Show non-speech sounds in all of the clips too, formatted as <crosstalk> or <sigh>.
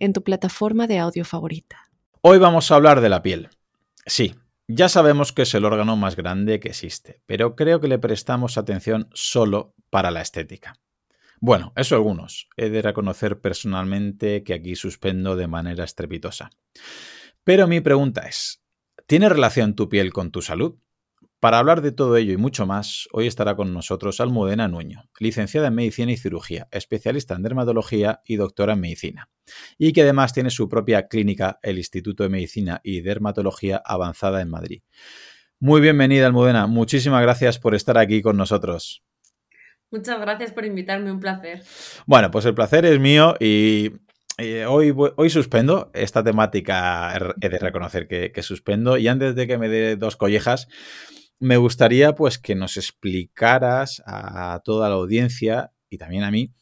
en tu plataforma de audio favorita. Hoy vamos a hablar de la piel. Sí, ya sabemos que es el órgano más grande que existe, pero creo que le prestamos atención solo para la estética. Bueno, eso algunos. He de reconocer personalmente que aquí suspendo de manera estrepitosa. Pero mi pregunta es, ¿tiene relación tu piel con tu salud? Para hablar de todo ello y mucho más, hoy estará con nosotros Almudena Nuño, licenciada en Medicina y Cirugía, especialista en dermatología y doctora en Medicina, y que además tiene su propia clínica, el Instituto de Medicina y Dermatología Avanzada en Madrid. Muy bienvenida, Almudena. Muchísimas gracias por estar aquí con nosotros. Muchas gracias por invitarme, un placer. Bueno, pues el placer es mío y hoy, hoy suspendo esta temática, he de reconocer que, que, suspendo. Y antes de que me dé dos collejas, me gustaría pues que nos explicaras a toda la audiencia y también a mí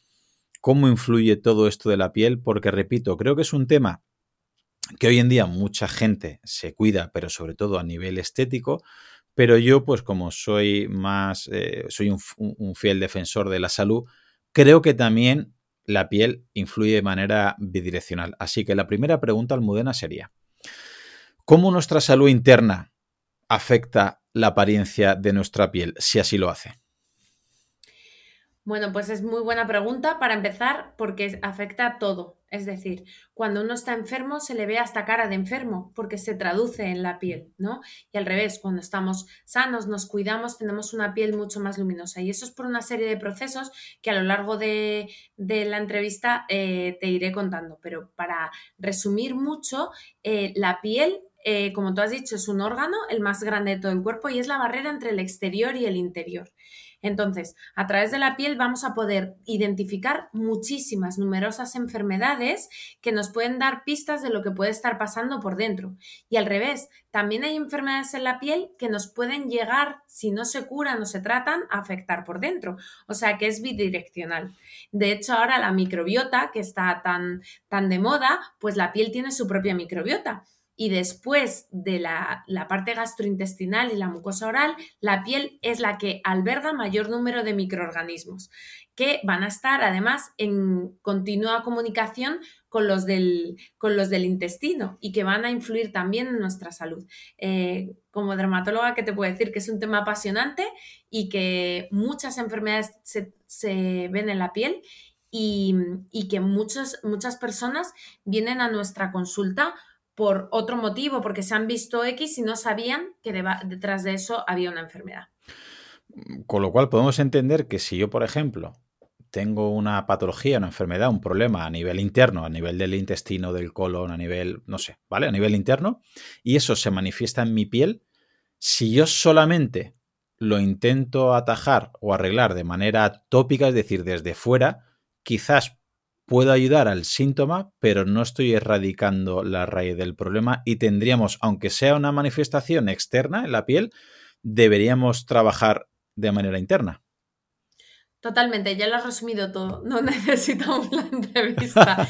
cómo influye todo esto de la piel, porque repito, creo que es un tema que hoy en día mucha gente se cuida, pero sobre todo a nivel estético, pero yo pues como soy más, eh, soy un, fiel defensor de la salud, creo que también la piel influye de manera bidireccional. Así que la primera pregunta, Almudena, sería, ¿cómo nuestra salud interna afecta la apariencia de nuestra piel, si así lo hace? Bueno, pues es muy buena pregunta para empezar porque afecta a todo. Es decir, cuando uno está enfermo se le ve hasta cara de enfermo porque se traduce en la piel, ¿no? Y al revés, cuando estamos sanos, nos cuidamos, tenemos una piel mucho más luminosa. Y eso es por una serie de procesos que a lo largo de, la entrevista eh, te iré contando. Pero para resumir mucho, eh, la piel eh, como tú has dicho, es un órgano, el más grande de todo el cuerpo, y es la barrera entre el exterior y el interior. Entonces, a través de la piel vamos a poder identificar muchísimas, numerosas enfermedades que nos pueden dar pistas de lo que puede estar pasando por dentro. Y al revés, también hay enfermedades en la piel que nos pueden llegar, si no se curan o se tratan, a afectar por dentro. O sea que es bidireccional. De hecho, ahora la microbiota, que está tan, tan de moda, pues la piel tiene su propia microbiota y después de la, parte gastrointestinal y la mucosa oral, la piel es la que alberga mayor número de microorganismos que van a estar además en continua comunicación con los del, con los del intestino y que van a influir también en nuestra salud. Eh, como dermatóloga, que te puedo decir que es un tema apasionante y que muchas enfermedades se, ven en la piel y, y que muchas muchas personas vienen a nuestra consulta por otro motivo, porque se han visto X y no sabían que detrás de eso había una enfermedad. Con lo cual podemos entender que si yo, por ejemplo, tengo una patología, una enfermedad, un problema a nivel interno, a nivel del intestino, del colon, a nivel, no sé, ¿vale? A nivel interno, y eso se manifiesta en mi piel, si yo solamente lo intento atajar o arreglar de manera tópica, es decir, desde fuera, quizás puedo ayudar al síntoma, pero no estoy erradicando la raíz del problema y tendríamos, aunque sea una manifestación externa en la piel, deberíamos trabajar de manera interna. Totalmente, ya lo has resumido todo, <laughs> no <laughs> necesitamos la entrevista.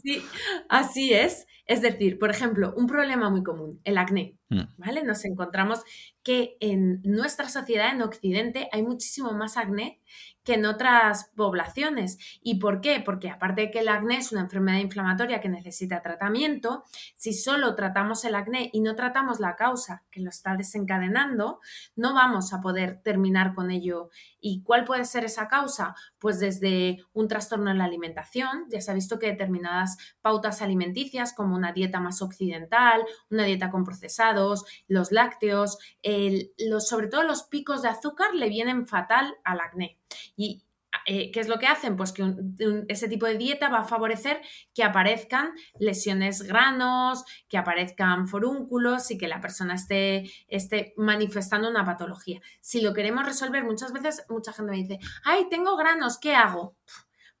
<laughs> así es. Es decir, por ejemplo, un problema muy común, el acné. Mm. ¿Vale? Nos encontramos que en nuestra sociedad, en Occidente, hay muchísimo más acné que en otras poblaciones. ¿Y por qué? Porque aparte de que el acné es una enfermedad inflamatoria que necesita tratamiento, si solo tratamos el acné y no tratamos la causa que lo está desencadenando, no vamos a poder terminar con ello. ¿Y cuál puede ser esa causa? Pues desde un trastorno en la alimentación, ya se ha visto que determinadas pautas alimenticias como una dieta más occidental, una dieta con procesados, los lácteos, los, sobre todo los picos de azúcar le vienen fatal al acné. ¿Y eh, qué es lo que hacen? Pues que ese tipo de dieta va a favorecer que aparezcan lesiones granos, que aparezcan forúnculos y que la persona esté, esté manifestando una patología. Si lo queremos resolver, muchas veces mucha gente me dice, ay, tengo granos, ¿qué hago?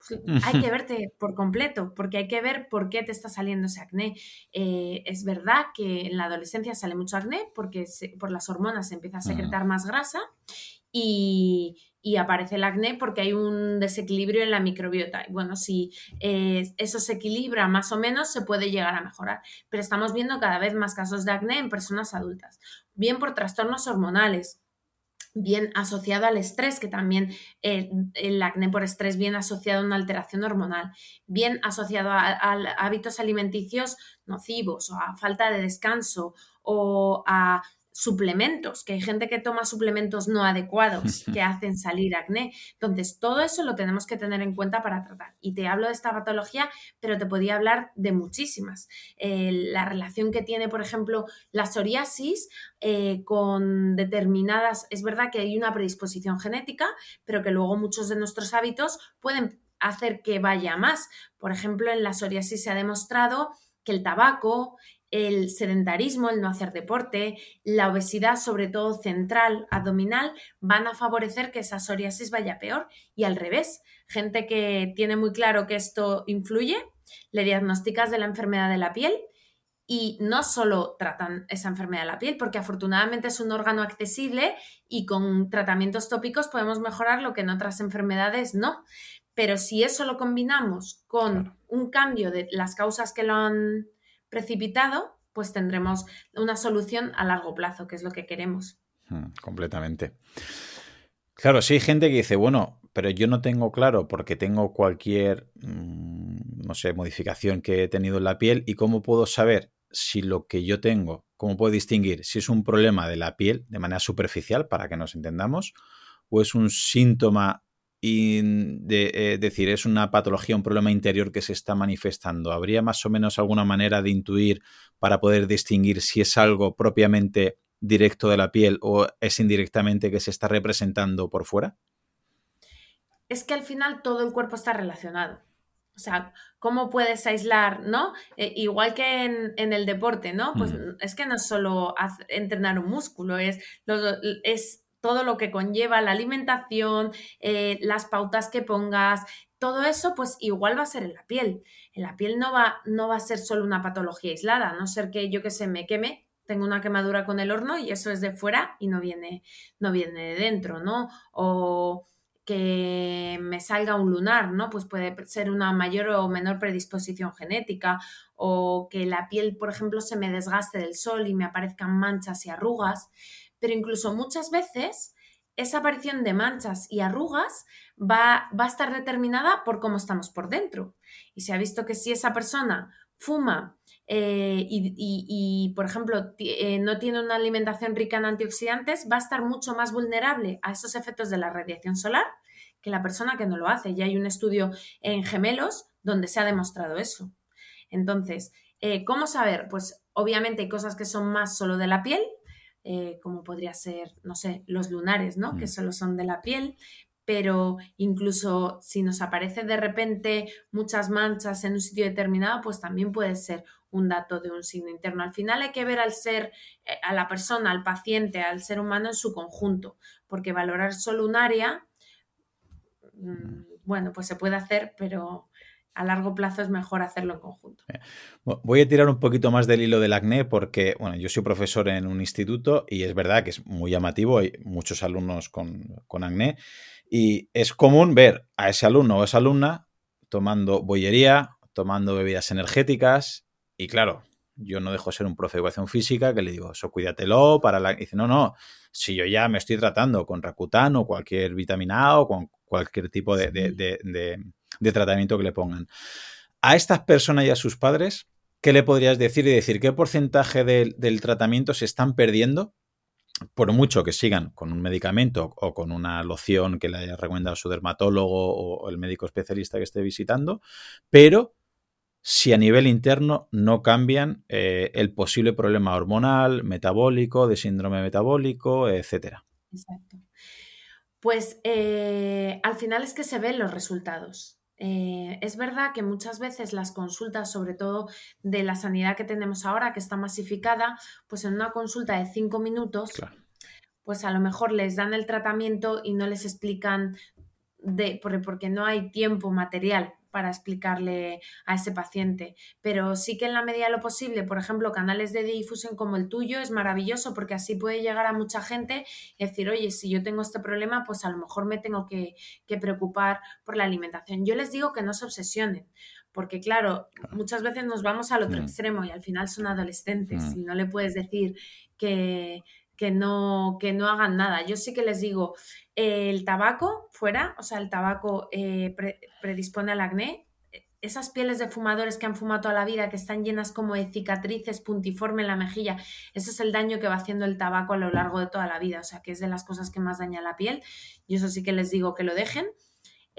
Pues, <laughs> hay que verte por completo, porque hay que ver por qué te está saliendo ese acné. Eh, es verdad que en la adolescencia sale mucho acné porque por las hormonas se empieza a secretar más grasa y, aparece el acné porque hay un desequilibrio en la microbiota. Y bueno, si eh, eso se equilibra más o menos, se puede llegar a mejorar. Pero estamos viendo cada vez más casos de acné en personas adultas, bien por trastornos hormonales, bien asociado al estrés, que también el acné por estrés bien asociado a una alteración hormonal, bien asociado a, hábitos alimenticios nocivos o a falta de descanso o a suplementos, que hay gente que toma suplementos no adecuados <laughs> que hacen salir acné. Entonces, todo eso lo tenemos que tener en cuenta para tratar. Y te hablo de esta patología, pero te podía hablar de muchísimas. Eh, la relación que tiene, por ejemplo, la psoriasis eh, con determinadas, es verdad que hay una predisposición genética, pero que luego muchos de nuestros hábitos pueden hacer que vaya más. Por ejemplo, en la psoriasis se ha demostrado que el tabaco, el sedentarismo, el no hacer deporte, la obesidad, sobre todo central, abdominal, van a favorecer que esa psoriasis vaya peor. Y al revés, gente que tiene muy claro que esto influye, le diagnosticas de la enfermedad de la piel y no solo tratan esa enfermedad de la piel, porque afortunadamente es un órgano accesible y con tratamientos tópicos podemos mejorar lo que en otras enfermedades no. Pero si eso lo combinamos con un cambio de las causas que lo han precipitado, pues tendremos una solución a largo plazo, que es lo que queremos. Hmm, completamente. Claro, sí hay gente que dice, bueno, pero yo no tengo claro porque tengo cualquier, mm, no sé, modificación que he tenido en la piel y cómo puedo saber si lo que yo tengo, cómo puedo distinguir si es un problema de la piel de manera superficial para que nos entendamos o es un síntoma y de, eh, decir, es una patología, un problema interior que se está manifestando. ¿Habría más o menos alguna manera de intuir para poder distinguir si es algo propiamente directo de la piel o es indirectamente que se está representando por fuera? Es que al final todo el cuerpo está relacionado. O sea, ¿cómo puedes aislar, no? Eh, igual que en, el deporte, ¿no? Pues mm. es que no es solo entrenar un músculo, es, es todo lo que conlleva la alimentación, eh, las pautas que pongas, todo eso pues igual va a ser en la piel. En la piel no va, no va a ser solo una patología aislada, a no ser que yo que se me queme, tengo una quemadura con el horno y eso es de fuera y no viene, no viene de dentro, ¿no? O que me salga un lunar, ¿no? Pues puede ser una mayor o menor predisposición genética o que la piel, por ejemplo, se me desgaste del sol y me aparezcan manchas y arrugas pero incluso muchas veces esa aparición de manchas y arrugas va, va, a estar determinada por cómo estamos por dentro. Y se ha visto que si esa persona fuma eh, y, por ejemplo, eh, no tiene una alimentación rica en antioxidantes, va a estar mucho más vulnerable a esos efectos de la radiación solar que la persona que no lo hace. Ya hay un estudio en gemelos donde se ha demostrado eso. Entonces, eh, ¿cómo saber? Pues obviamente hay cosas que son más solo de la piel, eh, como podría ser, no sé, los lunares, ¿no? Que mm. solo son de la piel, pero incluso si nos aparece de repente muchas manchas en un sitio determinado, pues también puede ser un dato de un signo interno. Al final hay que ver al ser, eh, a la persona, al paciente, al ser humano en su conjunto, porque valorar solo un área, mm, bueno, pues se puede hacer, pero a largo plazo es mejor hacerlo en conjunto. Voy a tirar un poquito más del hilo del acné porque, bueno, yo soy profesor en un instituto y es verdad que es muy llamativo, hay muchos alumnos con, con acné y es común ver a ese alumno o esa alumna tomando bollería, tomando bebidas energéticas y claro, yo no dejo ser un profe de educación física que le digo, eso cuídatelo para la... Y dice, no, no, si yo ya me estoy tratando con Rakután o cualquier vitamina A o con cualquier tipo de de tratamiento que le pongan. A estas personas y a sus padres, ¿qué le podrías decir y decir qué porcentaje del tratamiento se están perdiendo? Por mucho que sigan con un medicamento o con una loción que le haya recomendado su dermatólogo o el médico especialista que esté visitando, pero si a nivel interno no cambian eh, el posible problema hormonal, metabólico, de síndrome metabólico, etcétera. Exacto. Pues eh, al final es que se ven los resultados. Eh, es verdad que muchas veces las consultas, sobre todo de la sanidad que tenemos ahora, que está masificada, pues en una consulta de cinco minutos, pues a lo mejor les dan el tratamiento y no les explican de, porque no hay tiempo material para explicarle a ese paciente. Pero sí que en la medida de lo posible, por ejemplo, canales de difusión como el tuyo es maravilloso porque así puede llegar a mucha gente y decir, oye, si yo tengo este problema, pues a lo mejor me tengo que, preocupar por la alimentación. Yo les digo que no se obsesionen. Porque claro, muchas veces nos vamos al otro mm. extremo y al final son adolescentes mm. y no le puedes decir que, que no, que no hagan nada. Yo sí que les digo, el tabaco fuera, o sea, el tabaco eh, predispone al acné. Esas pieles de fumadores que han fumado toda la vida, que están llenas como de cicatrices, puntiforme en la mejilla, eso es el daño que va haciendo el tabaco a lo largo de toda la vida, o sea, que es de las cosas que más daña la piel. Y eso sí que les digo que lo dejen.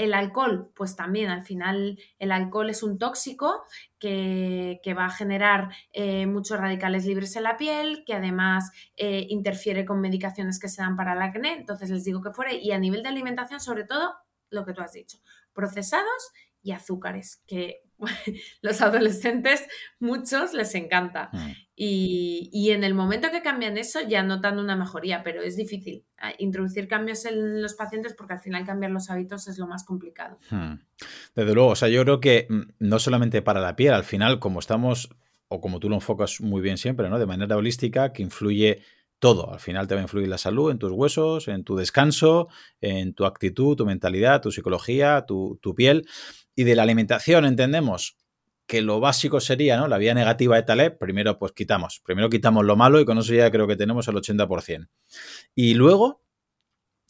El alcohol, pues también al final el alcohol es un tóxico que, va a generar eh, muchos radicales libres en la piel, que además eh, interfiere con medicaciones que se dan para el acné. Entonces les digo que fuera. Y a nivel de alimentación, sobre todo, lo que tú has dicho, procesados y azúcares, que <laughs> los adolescentes, muchos les encanta. Mm. Y, en el momento que cambian eso ya notan una mejoría, pero es difícil ah, introducir cambios en los pacientes porque al final cambiar los hábitos es lo más complicado. Hmm. Desde luego, o sea, yo creo que mm, no solamente para la piel, al final, como estamos, o como tú lo enfocas muy bien siempre, ¿no? De manera holística, que influye todo. Al final te va a influir la salud en tus huesos, en tu descanso, en tu actitud, tu mentalidad, tu psicología, tu, tu piel. Y de la alimentación entendemos que lo básico sería, ¿no? La vía negativa de Taleb, primero pues quitamos, primero quitamos lo malo y con eso ya creo que tenemos el 80%. Y luego,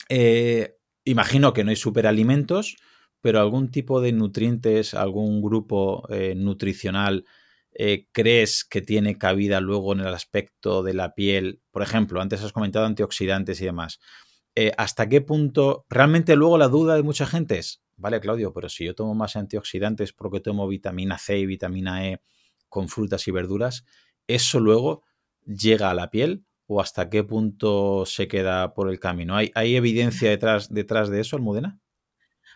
eh, imagino que no hay superalimentos, pero algún tipo de nutrientes, algún grupo eh, nutricional, eh, crees que tiene cabida luego en el aspecto de la piel? Por ejemplo, antes has comentado antioxidantes y demás. ¿Hasta qué punto realmente luego la duda de mucha gente es, vale, Claudio, pero si yo tomo más antioxidantes porque tomo vitamina C y vitamina E con frutas y verduras, ¿eso luego llega a la piel o hasta qué punto se queda por el camino? ¿Hay, hay evidencia detrás, detrás de eso, Almudena?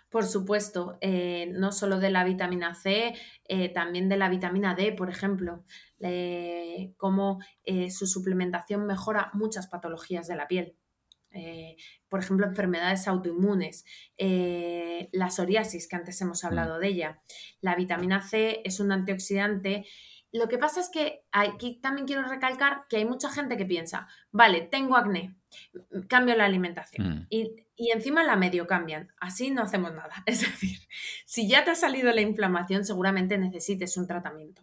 Por supuesto, eh, no solo de la vitamina C, eh, también de la vitamina D, por ejemplo, eh, su suplementación mejora muchas patologías de la piel. Eh, por ejemplo, enfermedades autoinmunes, eh, la psoriasis, que antes hemos mm. hablado de ella. La vitamina C es un antioxidante. Lo que pasa es que aquí también quiero recalcar que hay mucha gente que piensa, vale, tengo acné, cambio la alimentación mm. y, y, encima la medio cambian. Así no hacemos nada. <laughs> Es decir, si ya te ha salido la inflamación, seguramente necesites un tratamiento.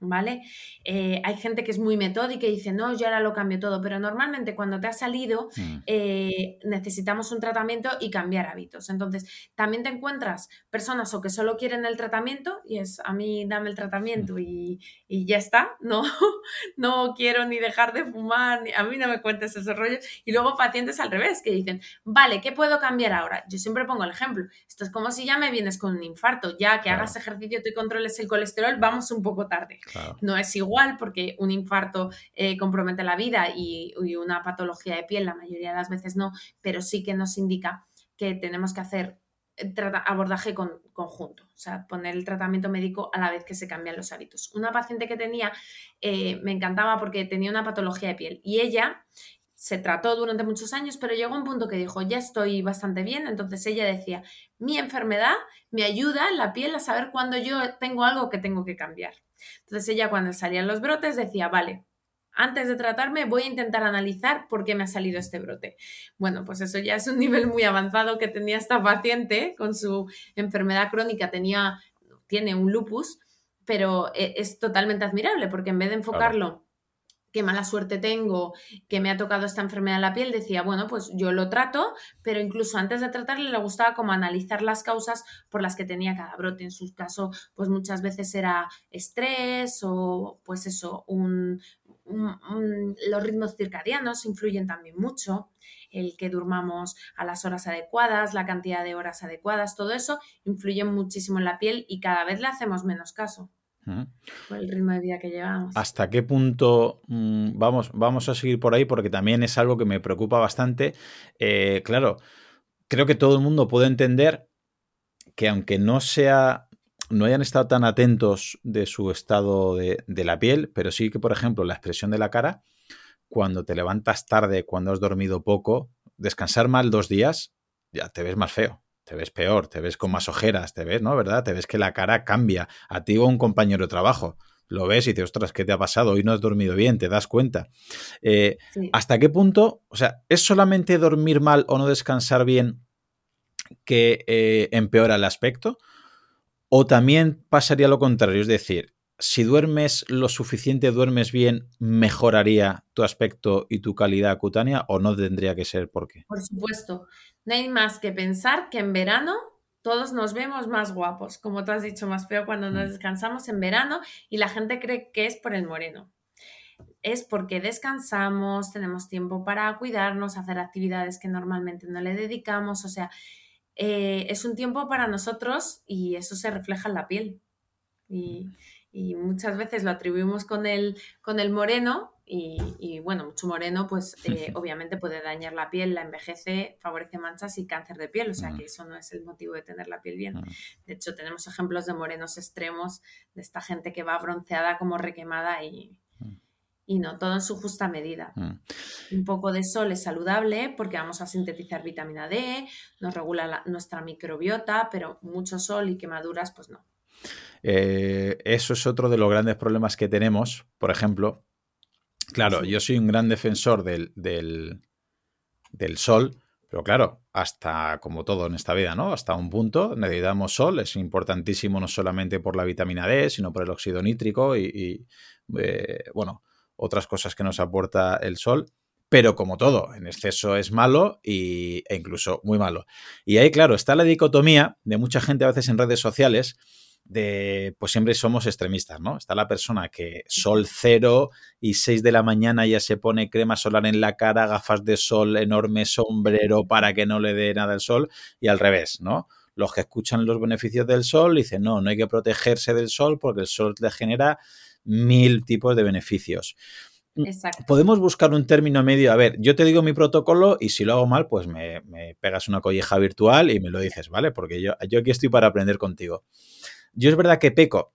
¿Vale? Eh, hay gente que es muy metódica y dice, no, yo ahora lo cambio todo, pero normalmente cuando te ha salido mm. eh, necesitamos un tratamiento y cambiar hábitos. Entonces, también te encuentras personas o que solo quieren el tratamiento y es, a mí dame el tratamiento mm. y, y, ya está, no, <laughs> no quiero ni dejar de fumar, ni, a mí no me cuentes esos rollos. Y luego pacientes al revés, que dicen, vale, ¿qué puedo cambiar ahora? Yo siempre pongo el ejemplo, esto es como si ya me vienes con un infarto, ya que hagas ejercicio y controles el colesterol, vamos un poco tarde. No es igual porque un infarto eh, compromete la vida y, una patología de piel la mayoría de las veces no, pero sí que nos indica que tenemos que hacer eh, abordaje conjunto, o sea, poner el tratamiento médico a la vez que se cambian los hábitos. Una paciente que tenía, eh, me encantaba porque tenía una patología de piel y ella se trató durante muchos años, pero llegó un punto que dijo, ya estoy bastante bien, entonces ella decía, mi enfermedad me ayuda en la piel a saber cuándo yo tengo algo que tengo que cambiar. Entonces ella cuando salían los brotes decía, vale, antes de tratarme voy a intentar analizar por qué me ha salido este brote. Bueno, pues eso ya es un <laughs> nivel muy avanzado que tenía esta paciente con su enfermedad crónica, tenía, tiene un lupus, pero e, es totalmente admirable porque en vez de enfocarlo qué mala suerte tengo, que me ha tocado esta enfermedad en la piel, decía, bueno, pues yo lo trato, pero incluso antes de tratarle le gustaba como analizar las causas por las que tenía cada brote. En su caso, pues muchas veces era estrés o pues eso, un, los ritmos circadianos influyen también mucho, el que durmamos a las horas adecuadas, la cantidad de horas adecuadas, todo eso influye muchísimo en la piel y cada vez le hacemos menos caso. Por el ritmo de vida que llevamos. ¿Hasta qué punto mm, vamos, vamos a seguir por ahí? Porque también es algo que me preocupa bastante. Eh, claro, creo que todo el mundo puede entender que aunque no sea no hayan estado tan atentos de su estado de, de, la piel, pero sí que, por ejemplo, la expresión de la cara, cuando te levantas tarde, cuando has dormido poco, descansar mal dos días, ya te ves más feo te ves peor, te ves con más ojeras, te ves, ¿no? ¿Verdad? Te ves que la cara cambia. A ti o a un compañero de trabajo. Lo ves y dices, ostras, ¿qué te ha pasado? Hoy no has dormido bien, te das cuenta. Eh, ¿Hasta qué punto, o sea, es solamente dormir mal o no descansar bien que eh, empeora el aspecto? ¿O también pasaría lo contrario? Es decir, si duermes lo suficiente, duermes bien, mejoraría tu aspecto y tu calidad cutánea o no tendría que ser por qué? Por supuesto. No hay más que pensar que en verano todos nos vemos más guapos, como tú has dicho, más feo cuando nos mm. descansamos en verano y la gente cree que es por el moreno. Es porque descansamos, tenemos tiempo para cuidarnos, hacer actividades que normalmente no le dedicamos, o sea, eh, es un tiempo para nosotros y eso se refleja en la piel. Y, y muchas veces lo atribuimos con el, con el moreno y, bueno, mucho moreno pues eh, obviamente puede dañar la piel, la envejece, favorece manchas y cáncer de piel, o sea que eso no es el motivo de tener la piel bien. De hecho, tenemos ejemplos de morenos extremos, de esta gente que va bronceada como requemada y, y no, todo en su justa medida. Un poco de sol es saludable porque vamos a sintetizar vitamina D, nos regula nuestra microbiota, pero mucho sol y quemaduras pues no. Eh, eso es otro de los grandes problemas que tenemos. Por ejemplo, claro, yo soy un gran defensor del, del, sol, pero claro, hasta como todo en esta vida, ¿no? Hasta un punto necesitamos sol, es importantísimo no solamente por la vitamina D, sino por el óxido nítrico y, eh, bueno, otras cosas que nos aporta el sol. Pero como todo, en exceso es malo y, e incluso muy malo. Y ahí, claro, está la dicotomía de mucha gente a veces en redes sociales de, pues siempre somos extremistas, ¿no? Está la persona que sol cero y 6 de la mañana ya se pone crema solar en la cara, gafas de sol, enorme sombrero para que no le dé nada el sol y al revés, ¿no? Los que escuchan los beneficios del sol dicen, no, no hay que protegerse del sol porque el sol le genera mil tipos de beneficios. Mm, Exacto. Podemos buscar un término medio. A ver, yo te digo mi protocolo y si lo hago mal, pues me, pegas una colleja virtual y me lo dices, ¿vale? Porque yo, yo aquí estoy para aprender contigo. Yo es verdad que peco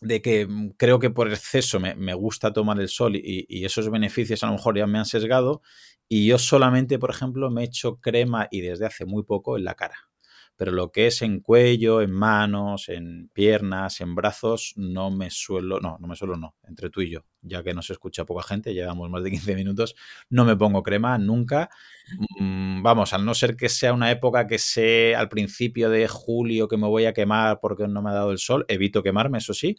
de que mm, creo que por exceso me, gusta tomar el sol y, esos beneficios a lo mejor ya me han sesgado y yo solamente, por ejemplo, me echo crema y desde hace muy poco en la cara pero lo que es en cuello, en manos, en piernas, en brazos, no me suelo, no, no me suelo, no, entre tú y yo, ya que no se escucha poca gente, llevamos más de 15 minutos, no me pongo crema nunca. Mm, vamos, al no ser que sea una época que sé al principio de julio que me voy a quemar porque no me ha dado el sol, evito quemarme, eso sí,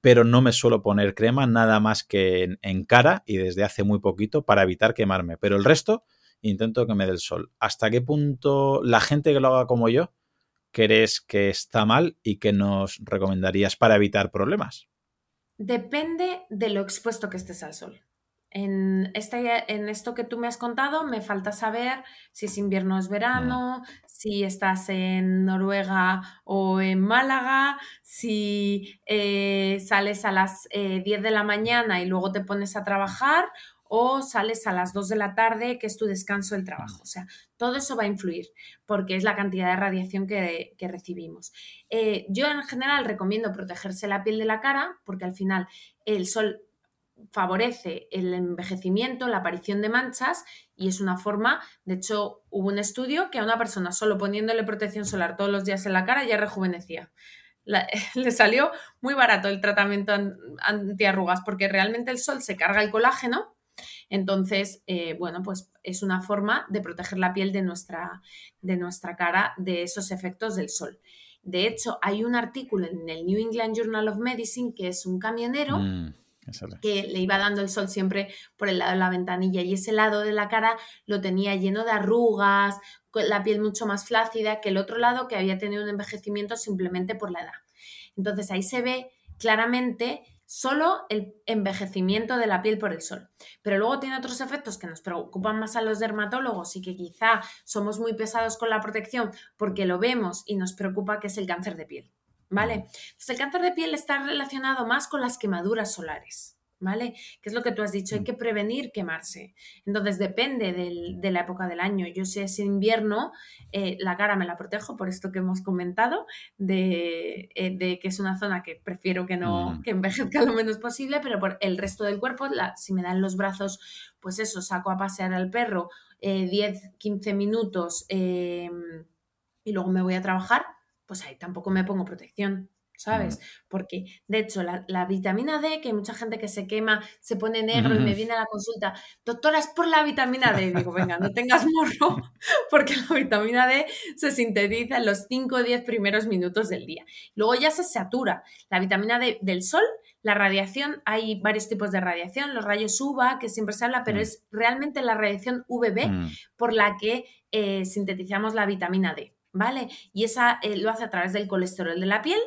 pero no me suelo poner crema nada más que en cara y desde hace muy poquito para evitar quemarme, pero el resto intento que me dé el sol. ¿Hasta qué punto la gente que lo haga como yo crees que está mal y que nos recomendarías para evitar problemas? Depende de lo expuesto que estés al sol. En, este, en esto que tú me has contado, me falta saber si es invierno o es verano, si estás en Noruega o en Málaga, si eh, sales a las 10 eh, de la mañana y luego te pones a trabajar o sales a las 2 de la tarde, que es tu descanso del trabajo. O sea, todo eso va a influir porque es la cantidad de radiación que, recibimos. Eh, yo en general recomiendo protegerse la piel de la cara porque al final el sol favorece el envejecimiento, la aparición de manchas y es una forma, de hecho hubo un estudio que a una persona solo poniéndole protección solar todos los días en la cara ya rejuvenecía. <laughs> le salió muy barato el tratamiento antiarrugas porque realmente el sol se carga el colágeno entonces, eh, bueno, pues es una forma de proteger la piel de nuestra, de nuestra cara de esos efectos del sol. De hecho, hay un artículo en el New England Journal of Medicine que es un camionero mm, que le iba dando el sol siempre por el lado de la ventanilla y ese lado de la cara lo tenía lleno de arrugas, la piel mucho más flácida que el otro lado que había tenido un envejecimiento simplemente por la edad. Entonces ahí se ve claramente solo el envejecimiento de la piel por el sol. Pero luego tiene otros efectos que nos preocupan más a los dermatólogos y que quizá somos muy pesados con la protección porque lo vemos y nos preocupa, que es el cáncer de piel. ¿Vale? Entonces, el cáncer de piel está relacionado más con las quemaduras solares. ¿Vale? Que es lo que tú has dicho, hay mm. que prevenir quemarse. Entonces depende de la época del año. Yo si es invierno, eh, la cara me la protejo, por esto que hemos comentado, de, eh, que es una zona que prefiero que no mm. que envejezca lo menos posible, pero por el resto del cuerpo, si me dan los brazos, pues eso, saco a pasear al perro 10, eh, 15 minutos em, y luego me voy a trabajar, pues ahí tampoco me pongo protección. ¿Sabes? Porque, de hecho, la, vitamina D, que hay mucha gente que se quema, se pone negro y me viene a la consulta, doctora, es por la vitamina D. digo, venga, no tengas morro, <laughs> porque la vitamina D se sintetiza en los 5 o 10 primeros minutos del día. Luego ya se satura. La vitamina D del sol, la radiación, hay varios tipos de radiación, los rayos UVA, que siempre se habla, pero mm. es realmente la radiación UVB mm. por la que eh, sintetizamos la vitamina D. ¿vale? Y esa eh, lo hace a través del colesterol de la piel,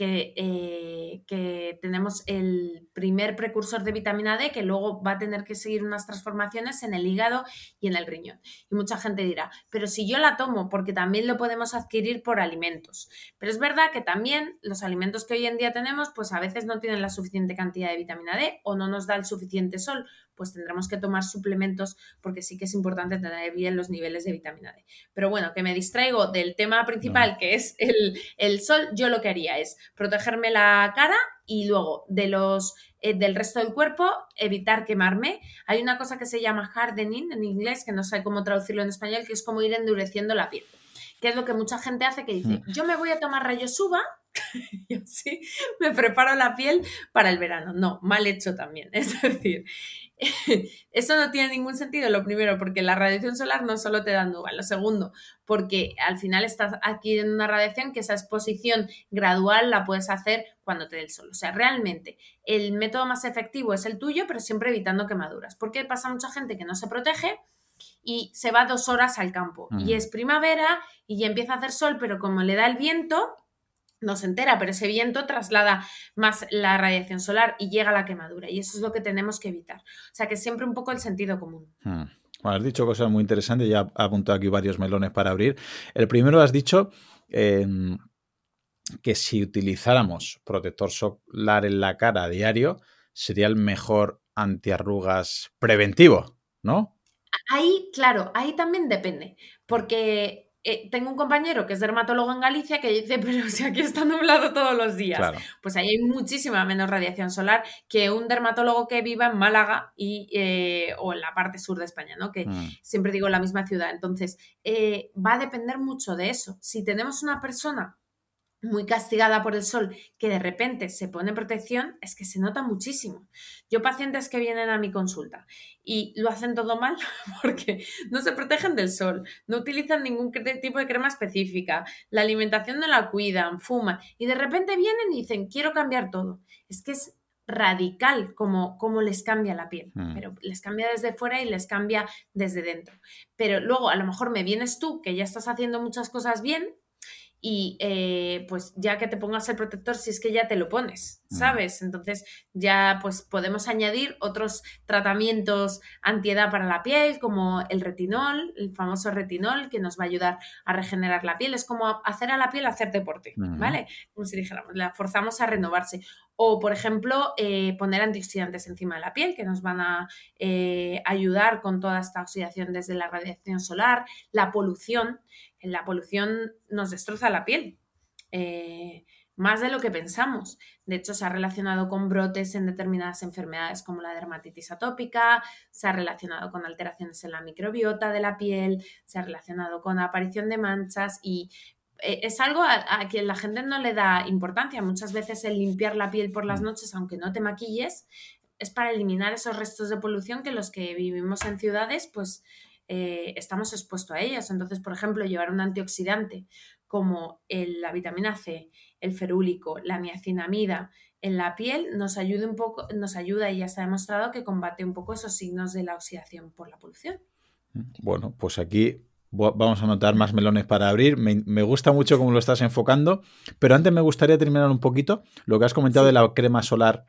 eh, que, tenemos el primer precursor de vitamina D que luego va a tener que seguir unas transformaciones en el hígado y en el riñón. Y mucha gente dirá, pero si yo la tomo, porque también lo podemos adquirir por alimentos. Pero es verdad que también los alimentos que hoy en día tenemos, pues a veces no tienen la suficiente cantidad de vitamina D o no nos da el suficiente sol, pues tendremos que tomar suplementos porque sí que es importante tener bien los niveles de vitamina D. Pero bueno, que me distraigo del tema principal, que es el, el sol, yo lo que haría es protegerme la cara y luego de los eh, del resto del cuerpo evitar quemarme. Hay una cosa que se llama hardening en inglés, que no sé cómo traducirlo en español, que es como ir endureciendo la piel. Que es lo que mucha gente hace que dice, mm. yo me voy a tomar rayos UVA <laughs> y así me preparo la piel para el verano. No, mal hecho también. <laughs> Es decir, <laughs> eso no tiene ningún sentido, lo primero, porque la radiación solar no solo te da nubes, lo segundo, porque al final estás adquiriendo una radiación que esa exposición gradual la puedes hacer cuando te dé el sol. O sea, realmente el método más efectivo es el tuyo, pero siempre evitando quemaduras, porque pasa mucha gente que no se protege y se va dos horas al campo y es primavera y ya empieza a hacer sol, pero como le da el viento, no se entera, pero ese viento traslada más la radiación solar y llega a la quemadura. Y eso es lo que tenemos que evitar. O sea que siempre un poco el sentido común. Hmm. has dicho cosas muy interesantes, ya he apuntado aquí varios melones para abrir. El primero has dicho em, que si utilizáramos protector solar en la cara a diario, sería el mejor antiarrugas preventivo, ¿no? Ahí, claro, ahí también depende, porque eh, tengo un compañero que es dermatólogo en Galicia que dice, <laughs> pero si aquí está nublado todos los días, pues ahí hay muchísima menos radiación solar que un dermatólogo que viva en Málaga y, eh, o en la parte sur de España, ¿no? Que mm. siempre digo la misma ciudad. Entonces, eh, va a depender mucho de eso. Si tenemos una persona muy castigada por el sol, que de repente se pone protección, es que se nota muchísimo. Yo pacientes que vienen a mi consulta y lo hacen todo mal <laughs> porque no se protegen del sol, no utilizan ningún tipo de crema específica, la alimentación no la cuidan, fuman y de repente vienen y dicen, quiero cambiar todo. Es que es radical como, como les cambia la piel, mm. pero les cambia desde fuera y les cambia desde dentro. Pero luego a lo mejor me vienes tú, que ya estás haciendo muchas cosas bien, y eh, pues ya que te pongas el protector si es que ya te lo pones. ¿Sabes? Entonces ya pues podemos añadir otros tratamientos antiedad para la piel como el retinol, el famoso retinol que nos va a ayudar a regenerar la piel. Es como hacer a la piel hacer deporte, ¿vale? Como si dijéramos, la forzamos a renovarse. O, por ejemplo, eh, poner antioxidantes encima de la piel que nos van a eh, ayudar con toda esta oxidación desde la radiación solar, la polución la polución nos destroza la piel. Eh, más de lo que pensamos. De hecho, se ha relacionado con brotes en determinadas enfermedades como la dermatitis atópica, se ha relacionado con alteraciones en la microbiota de la piel, se ha relacionado con aparición de manchas y eh, es algo a, a que la gente no le da importancia. Muchas veces el limpiar la piel por las noches, aunque no te maquilles, es para eliminar esos restos de polución que los que vivimos en ciudades, pues eh, estamos expuestos a ellas. Entonces, por ejemplo, llevar un antioxidante como la vitamina C, el ferúlico, la niacinamida en la piel nos ayuda un poco, nos ayuda y ya se ha demostrado que combate un poco esos signos de la oxidación por la polución. Bueno, pues aquí vamos a notar más melones para abrir. Me, gusta mucho cómo lo estás enfocando, pero antes me gustaría terminar un poquito lo que has comentado de la crema solar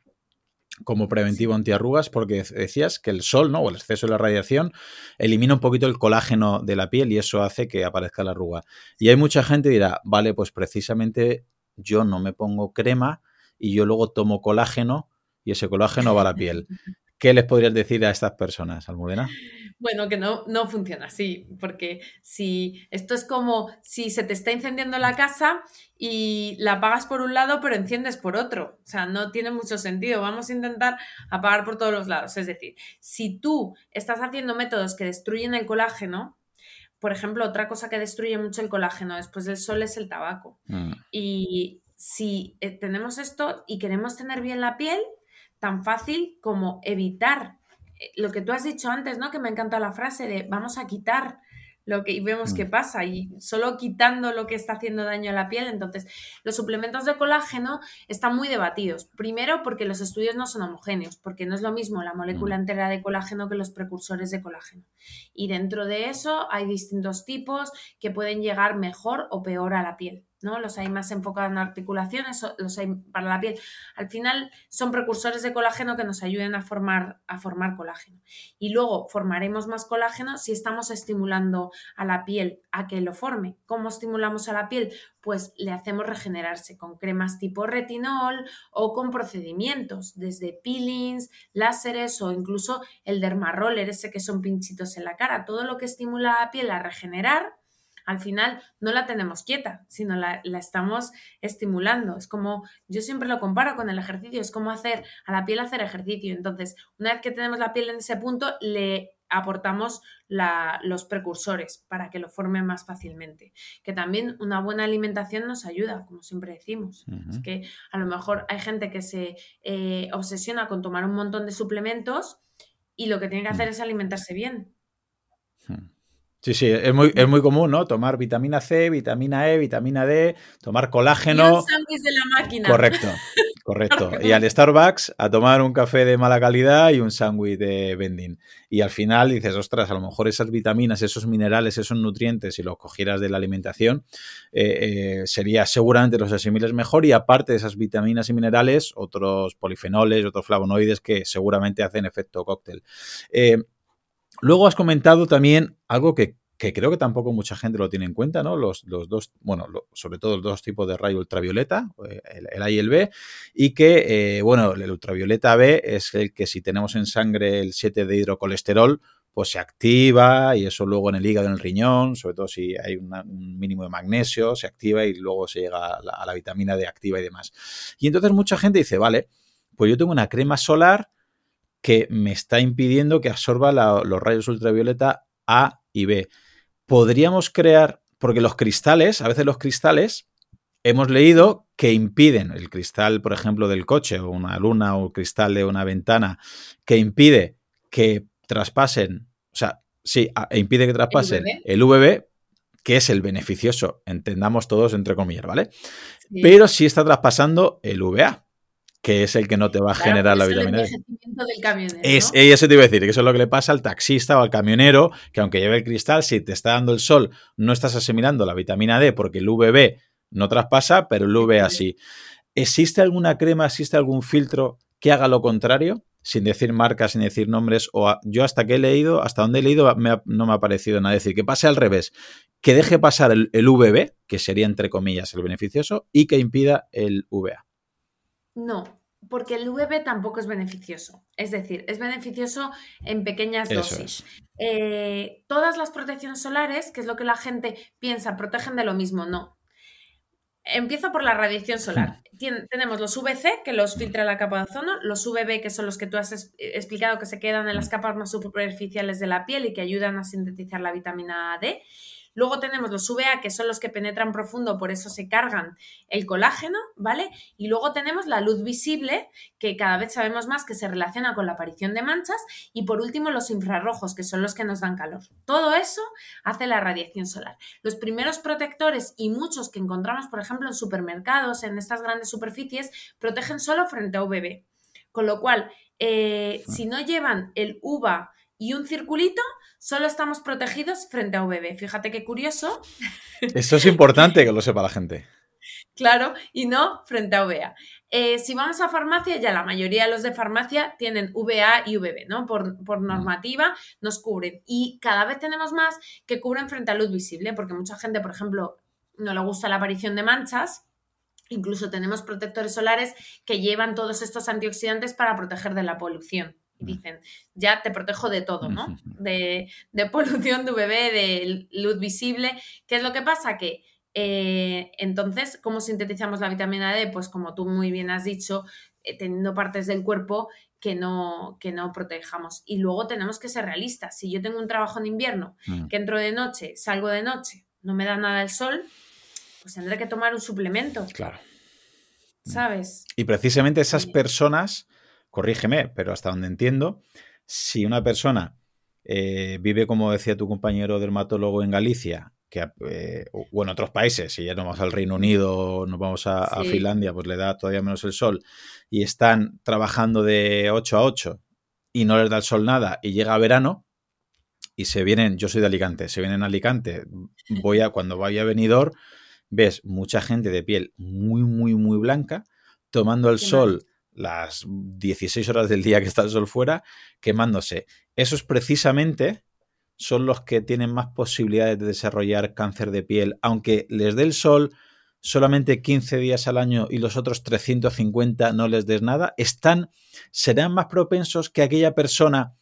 como preventivo antiarrugas porque decías que el sol, ¿no? O el exceso de la radiación elimina un poquito el colágeno de la piel y eso hace que aparezca la arruga. Y hay mucha gente que dirá, vale, pues precisamente yo no me pongo crema y yo luego tomo colágeno y ese colágeno va a la piel. <laughs> ¿Qué les podrías decir a estas personas, Almudena? Bueno, que no, no funciona así, porque si esto es como si se te está incendiando la casa y la apagas por un lado pero enciendes por otro. O sea, no tiene mucho sentido. Vamos a intentar apagar por todos los lados. Es decir, si tú estás haciendo métodos que destruyen el colágeno, por ejemplo, otra cosa que destruye mucho el colágeno después del sol es el tabaco. Mm. Y si eh, tenemos esto y queremos tener bien la piel, tan fácil como evitar eh, lo que tú has dicho antes, ¿no? Que me encanta la frase de vamos a quitar lo que y vemos qué Mm. pasa y solo quitando lo que está haciendo daño a la piel. Entonces, los suplementos de colágeno están muy debatidos. Primero, porque los estudios no son homogéneos, porque no es lo mismo la molécula Mm. entera de colágeno que los precursores de colágeno. Y dentro de eso hay distintos tipos que pueden llegar mejor o peor a la piel. ¿No? Los hay más enfocados en articulaciones, los hay para la piel. Al final son precursores de colágeno que nos ayuden a formar, a formar colágeno. Y luego formaremos más colágeno si estamos estimulando a la piel a que lo forme. ¿Cómo estimulamos a la piel? Pues le hacemos regenerarse con cremas tipo retinol o con procedimientos, desde peelings, láseres o incluso el dermaroller, ese que son pinchitos en la cara. Todo lo que estimula a la piel a regenerar, al final no la tenemos quieta, sino la, la estamos estimulando. Es como, yo siempre lo comparo con el ejercicio, es como hacer a la piel hacer ejercicio. Entonces, una vez que tenemos la piel en ese punto, le aportamos la- los precursores para que lo forme más fácilmente. Que también una buena alimentación nos ayuda, como siempre decimos. Es que a lo mejor hay gente que se eh, obsesiona con tomar un montón de suplementos y lo que tiene que hacer Mm. es alimentarse bien. Sí, sí, es muy, es muy común, ¿no? Tomar vitamina C, vitamina E, vitamina D, tomar Y colágeno. un sándwich de la máquina. Correcto, <laughs> correcto. Y al Starbucks a tomar un café de mala calidad y un sándwich de vending. Y al final dices, ostras, a lo mejor esas vitaminas, esos minerales, esos nutrientes, si los cogieras de la alimentación, eh, eh, sería seguramente los asimiles mejor. Y aparte de esas vitaminas y minerales, otros polifenoles, otros flavonoides que seguramente hacen efecto cóctel. Eh, Luego has comentado también algo que, creo que tampoco mucha gente lo tiene en cuenta, ¿no? Los, dos, bueno, sobre todo los dos tipos de rayo ultravioleta, eh, el, A y el B, y que, eh, bueno, el ultravioleta B es el que si tenemos en sangre el 7 de hidrocolesterol, pues se activa y eso luego en el hígado, en el riñón, sobre todo si hay un mínimo de magnesio, se activa y luego se llega a la, a la vitamina D activa y demás. Y entonces mucha gente dice, vale, pues yo tengo una crema solar que me está impidiendo que absorba la- los rayos ultravioleta A y B. Podríamos crear, porque los cristales, a veces los cristales, hemos leído que impiden, el cristal, por ejemplo, del coche o una luna o el cristal de una ventana, que impide que traspasen, o sea, sí, a- e impide que traspasen el UVB, que es el beneficioso, entendamos todos entre comillas, ¿vale? Sí. Pero sí está traspasando el VA, que es el que no te va a Claro, generar la vitamina D. del Es, ¿no? eh, eso te iba a decir, que eso es lo que le pasa al taxista o al camionero, que aunque lleve el cristal, si te está dando el sol, no estás asimilando la vitamina D porque el UVB no traspasa, pero el UVA sí. ¿Existe alguna crema, existe algún filtro que haga lo contrario? Sin decir marcas, sin decir nombres, o a- yo hasta que he leído, hasta donde he leído, me ha- no me ha parecido nada. Es decir, que pase al revés, que deje pasar el, el VB, que sería entre comillas el beneficioso, y que impida el VA. No, porque el UVB tampoco es beneficioso. Es decir, es beneficioso en pequeñas dosis. Eh, todas las protecciones solares, que es lo que la gente piensa, protegen de lo mismo. No. Empiezo por la radiación solar. <laughs> Tien- tenemos los UVC, que los filtra la capa de ozono, los UVB, que son los que tú has es- explicado que se quedan en las capas más superficiales de la piel y que ayudan a sintetizar la vitamina D. Luego tenemos los UVA, que son los que penetran profundo, por eso se cargan el colágeno, ¿vale? Y luego tenemos la luz visible, que cada vez sabemos más que se relaciona con la aparición de manchas. Y por último, los infrarrojos, que son los que nos dan calor. Todo eso hace la radiación solar. Los primeros protectores y muchos que encontramos, por ejemplo, en supermercados, en estas grandes superficies, protegen solo frente a UVB. Con lo cual, eh, si no llevan el UVA y un circulito, solo estamos protegidos frente a UVB. Fíjate qué curioso. Esto es importante que lo sepa la gente. <laughs> Claro, y no frente a UVA. Eh, si vamos a farmacia, ya la mayoría de los de farmacia tienen VA y VB, ¿no? Por, por normativa nos cubren. Y cada vez tenemos más que cubren frente a luz visible, porque mucha gente, por ejemplo, no le gusta la aparición de manchas. Incluso tenemos protectores solares que llevan todos estos antioxidantes para proteger de la polución. Y dicen, ya te protejo de todo, ¿no? De, de polución, de UVB, de luz visible. ¿Qué es lo que pasa? Que eh, entonces, ¿cómo sintetizamos la vitamina D? Pues como tú muy bien has dicho, eh, teniendo partes del cuerpo que no, que no protejamos. Y luego tenemos que ser realistas. Si yo tengo un trabajo en invierno, Mm. que entro de noche, salgo de noche, no me da nada el sol, pues tendré que tomar un suplemento, Claro. ¿sabes? Y precisamente esas personas, corrígeme, pero hasta donde entiendo, si una persona eh, vive, como decía tu compañero dermatólogo en Galicia, que, eh, o en otros países, si ya nos vamos al Reino Unido, nos vamos a. Finlandia, pues le da todavía menos el sol, y están trabajando de 8 a 8 y no les da el sol nada, y llega verano, y se vienen, yo soy de Alicante, se vienen a Alicante, voy a, cuando vaya a Benidorm, ves mucha gente de piel muy, muy, muy blanca, tomando el sol las 16 horas del día que está el sol fuera, quemándose. Esos precisamente son los que tienen más posibilidades de desarrollar cáncer de piel, aunque les dé el sol solamente 15 días al año y los otros 350 no les des nada, están, serán más propensos que aquella persona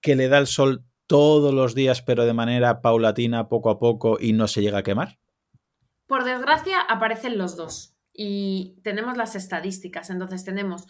que le da el sol todos los días, pero de manera paulatina, poco a poco, y no se llega a quemar. Por desgracia, aparecen los dos y tenemos las estadísticas. Entonces tenemos,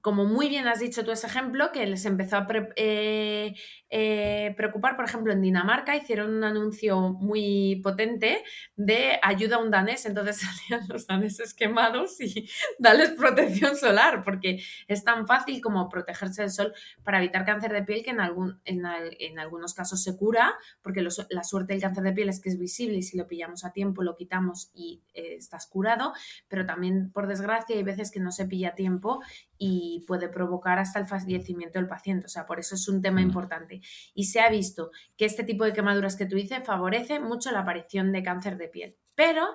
como muy bien has dicho tú ese ejemplo, que les empezó a eh, eh, preocupar, por ejemplo, en Dinamarca hicieron un anuncio muy potente de ayuda a un danés, entonces <laughs> salían los daneses quemados y <laughs> darles protección solar, porque es tan fácil como protegerse del sol para evitar cáncer de piel que en, algún, en, en algunos casos se cura, porque la suerte del cáncer de piel es que es visible y si lo pillamos a tiempo lo quitamos y eh, estás curado, pero también por desgracia hay veces que no se pilla a tiempo y puede provocar hasta el fallecimiento del paciente. O sea, por eso es un tema Mm. importante. Y se ha visto que este tipo de quemaduras que tú dices favorece mucho la aparición de cáncer de piel. Pero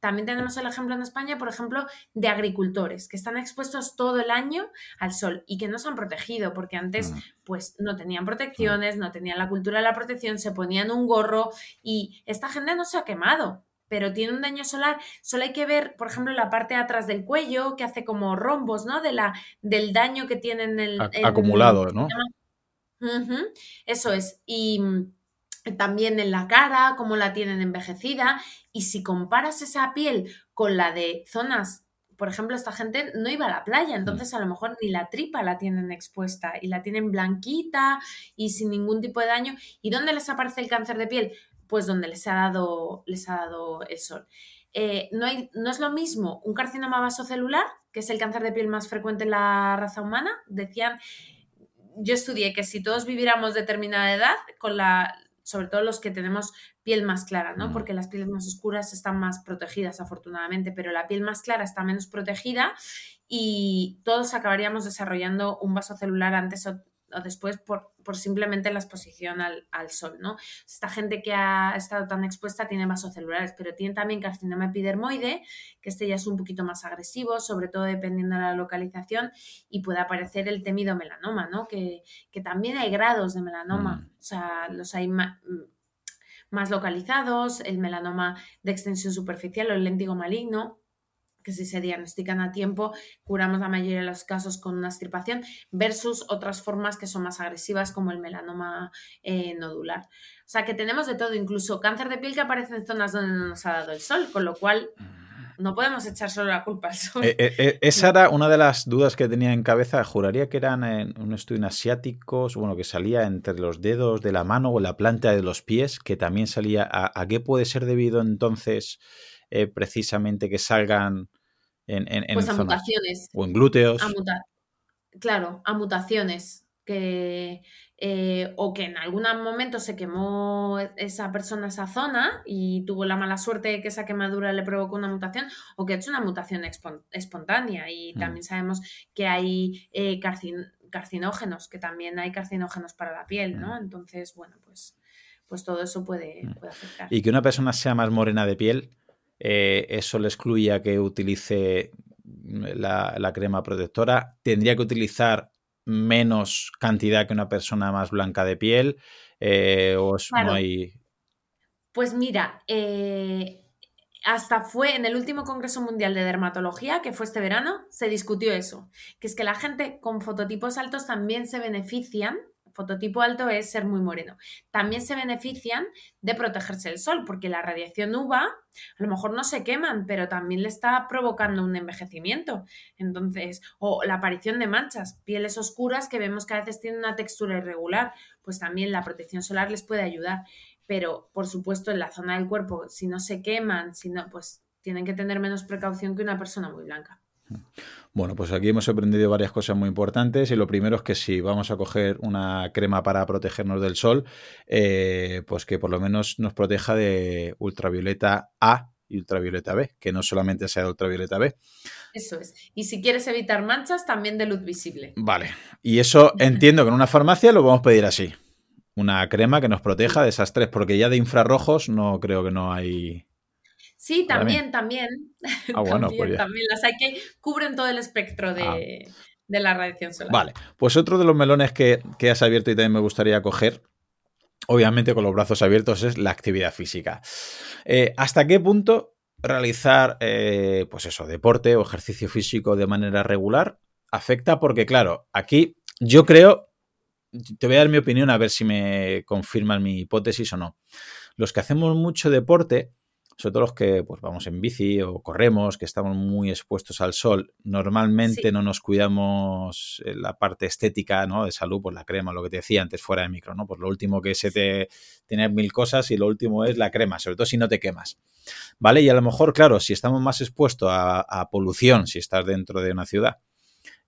también tenemos el ejemplo en España, por ejemplo, de agricultores que están expuestos todo el año al sol y que no se han protegido porque antes Mm. pues no tenían protecciones, no tenían la cultura de la protección, se ponían un gorro y esta gente no se ha quemado, pero tiene un daño solar. Solo hay que ver, por ejemplo, la parte de atrás del cuello que hace como rombos, ¿no? De la, del daño que tienen el, acumulado, ¿no? Eso es. Y mm, también en la cara, cómo la tienen envejecida. Y si comparas esa piel con la de zonas, por ejemplo, esta gente no iba a la playa, entonces a lo mejor ni la tripa la tienen expuesta y la tienen blanquita y sin ningún tipo de daño. ¿Y dónde les aparece el cáncer de piel? Pues donde les ha dado, les ha dado el sol. Eh, no, hay, no es lo mismo un carcinoma vasocelular, que es el cáncer de piel más frecuente en la raza humana. Decían yo estudié que si todos viviéramos determinada edad, con la, sobre todo los que tenemos piel más clara, ¿no? Mm. Porque las pieles más oscuras están más protegidas, afortunadamente, pero la piel más clara está menos protegida y todos acabaríamos desarrollando un vaso celular antes o, o después por, por simplemente la exposición al, al sol, ¿no? Esta gente que ha estado tan expuesta tiene vasocelulares, pero tiene también carcinoma epidermoide, que este ya es un poquito más agresivo, sobre todo dependiendo de la localización, y puede aparecer el temido melanoma, ¿no? Que, que también hay grados de melanoma, Mm. o sea, los hay ma- más localizados, el melanoma de extensión superficial o el léntigo maligno, que si se diagnostican a tiempo, curamos la mayoría de los casos con una extirpación, versus otras formas que son más agresivas como el melanoma eh, nodular. O sea que tenemos de todo, incluso cáncer de piel que aparece en zonas donde no nos ha dado el sol, con lo cual no podemos echar solo la culpa al sol. Eh, eh, eh, esa era una de las dudas que tenía en cabeza. Juraría que eran en un estudio en asiáticos, bueno, que salía entre los dedos de la mano o la planta de los pies, que también salía. ¿A, a qué puede ser debido entonces eh, precisamente que salgan en, en, en pues a zonas- mutaciones. o en glúteos? a muta- claro, a mutaciones que eh, o que en algún momento se quemó esa persona esa zona y tuvo la mala suerte de que esa quemadura le provocó una mutación o que ha hecho una mutación espontánea y Mm. también sabemos que hay eh, carcin- carcinógenos, que también hay carcinógenos para la piel, ¿no? Mm. Entonces, bueno, pues, pues todo eso puede, Mm. puede afectar. Y que una persona sea más morena de piel, eh, eso le excluye a que utilice la, la crema protectora. Tendría que utilizar menos cantidad que una persona más blanca de piel. eh, o es- Claro. no hay. Pues mira, eh, hasta fue en el último Congreso Mundial de Dermatología, que fue este verano, se discutió eso, que es que la gente con fototipos altos también se benefician fototipo alto es ser muy moreno. También se benefician de protegerse del sol, porque la radiación UVA a lo mejor no se queman, pero también le está provocando un envejecimiento. Entonces, o la aparición de manchas, pieles oscuras que vemos que a veces tienen una textura irregular, pues también la protección solar les puede ayudar. Pero, por supuesto, en la zona del cuerpo, si no se queman, si no, pues tienen que tener menos precaución que una persona muy blanca. Bueno, pues aquí hemos aprendido varias cosas muy importantes y lo primero es que si vamos a coger una crema para protegernos del sol, eh, pues que por lo menos nos proteja de ultravioleta A y ultravioleta B, que no solamente sea de ultravioleta B. Eso es. Y si quieres evitar manchas, también de luz visible. Vale. Y eso <laughs> entiendo que en una farmacia lo vamos a pedir así. Una crema que nos proteja de esas tres, porque ya de infrarrojos no creo que no hay Sí, también, también. <laughs> Ah, bueno, pues también, Las hay que cubren todo el espectro ah. de, la radiación solar. Vale, pues otro de los melones que, has abierto y también me gustaría coger, obviamente con los brazos abiertos, es la actividad física. Eh, ¿Hasta qué punto realizar, eh, pues eso, deporte o ejercicio físico de manera regular afecta? Porque, claro, aquí yo creo, te voy a dar mi opinión a ver si me confirman mi hipótesis o no. Los que hacemos mucho deporte, sobre todo los que pues, vamos en bici o corremos, que estamos muy expuestos al sol, normalmente no nos cuidamos la parte estética ¿no? de salud, pues la crema, lo que te decía antes fuera de micro, ¿no? Pues lo último que se te tiene mil cosas y lo último es la crema, sobre todo si no te quemas. ¿Vale? Y a lo mejor, claro, si estamos más expuestos a, a polución, si estás dentro de una ciudad,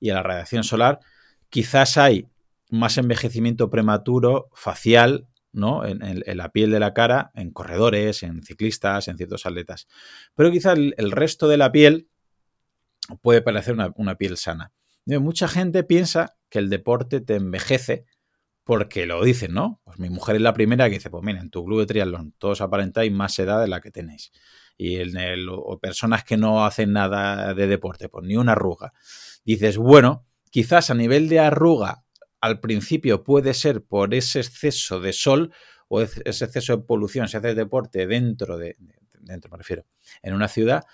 y a la radiación solar, quizás hay más envejecimiento prematuro facial ¿no? En, la piel de la cara, en corredores, en ciclistas, en ciertos atletas. Pero quizá el, resto de la piel puede parecer una, piel sana. Mucha gente piensa que el deporte te envejece porque lo dicen, ¿no? Pues mi mujer es la primera que dice, pues mira, en tu club de triatlón todos aparentáis más edad de la que tenéis. Y en el, o personas que no hacen nada de deporte, pues ni una arruga. Dices, bueno, quizás a nivel de arruga al principio puede ser por ese exceso de sol o ese exceso de polución, si haces deporte dentro de, dentro me refiero, en una ciudad,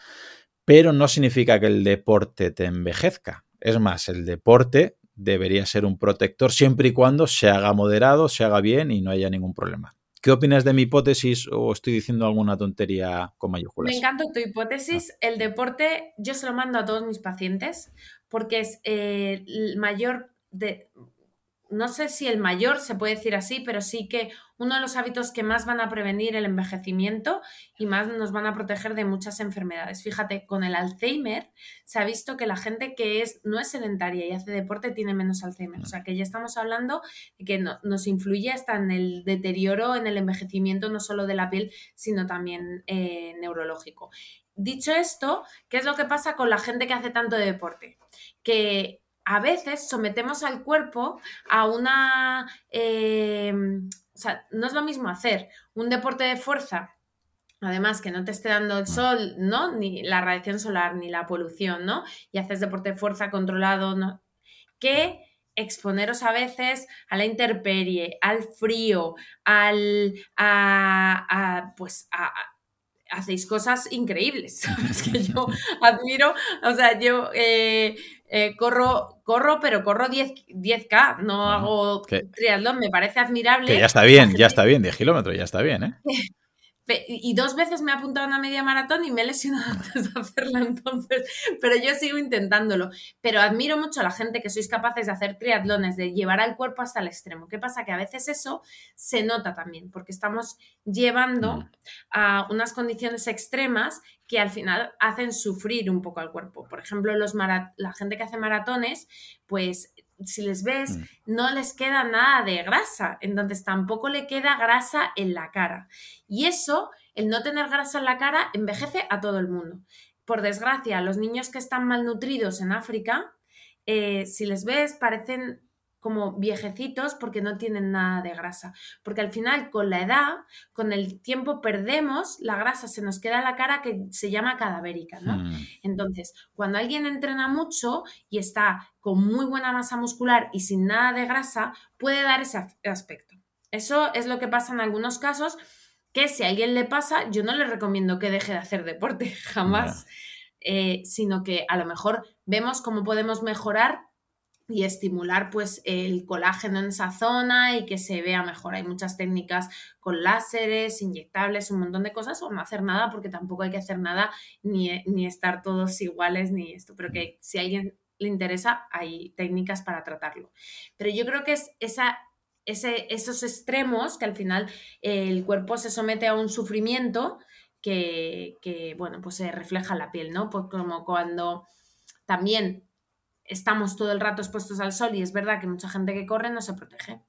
pero no significa que el deporte te envejezca. Es más, el deporte debería ser un protector siempre y cuando se haga moderado, se haga bien y no haya ningún problema. ¿Qué opinas de mi hipótesis o estoy diciendo alguna tontería con mayúsculas? Me encanta tu hipótesis. El deporte yo se lo mando a todos mis pacientes porque es eh, el mayor de, no sé si el mayor se puede decir así, pero sí que uno de los hábitos que más van a prevenir el envejecimiento y más nos van a proteger de muchas enfermedades. Fíjate, con el Alzheimer se ha visto que la gente que es, no es sedentaria y hace deporte tiene menos Alzheimer. O sea que ya estamos hablando de que nos influye hasta en el deterioro, en el envejecimiento no solo de la piel, sino también eh, neurológico. Dicho esto, ¿qué es lo que pasa con la gente que hace tanto deporte? Que a veces sometemos al cuerpo a una... Eh, o sea, no es lo mismo hacer un deporte de fuerza, además que no te esté dando el sol, ¿no? Ni la radiación solar, ni la polución, ¿no? Y haces deporte de fuerza controlado, ¿no? Que exponeros a veces a la intemperie, al frío, al... a, pues a, hacéis cosas increíbles, <laughs> <laughs> Es Que yo admiro, o sea, yo eh, eh, corro, corro, pero corro 10, 10K, no hago triatlón, me parece admirable. Que ya está bien, ya está bien, 10 kilómetros, ya está bien, ¿eh? <laughs> y dos veces me he apuntado a una media maratón y me he lesionado <laughs> antes de hacerla entonces, pero yo sigo intentándolo. Pero admiro mucho a la gente que sois capaces de hacer triatlones, de llevar al cuerpo hasta el extremo. ¿Qué pasa? Que a veces eso se nota también, porque estamos llevando mm. a unas condiciones extremas que al final hacen sufrir un poco al cuerpo. Por ejemplo, los la gente que hace maratones, pues si les ves, mm. no les queda nada de grasa, entonces tampoco le queda grasa en la cara. Y eso, el no tener grasa en la cara, envejece a todo el mundo. Por desgracia, los niños que están malnutridos en África, eh, si les ves, parecen como viejecitos porque no tienen nada de grasa. Porque al final, con la edad, con el tiempo perdemos la grasa, se nos queda la cara que se llama cadavérica, ¿no? Hmm. Entonces, cuando alguien entrena mucho y está con muy buena masa muscular y sin nada de grasa, puede dar ese aspecto. Eso es lo que pasa en algunos casos, que si a alguien le pasa, yo no le recomiendo que deje de hacer deporte, <laughs> jamás. Eh, sino que a lo mejor vemos cómo podemos mejorar y estimular pues el colágeno en esa zona y que se vea mejor. Hay muchas técnicas con láseres, inyectables, un montón de cosas o no hacer nada porque tampoco hay que hacer nada ni, ni estar todos iguales ni esto, pero que si a alguien le interesa hay técnicas para tratarlo. Pero yo creo que es esa, ese, esos extremos que al final el cuerpo se somete a un sufrimiento que, que bueno, pues se refleja en la piel, ¿no? Pues como cuando también estamos todo el rato expuestos al sol y es verdad que mucha gente que corre no se protege.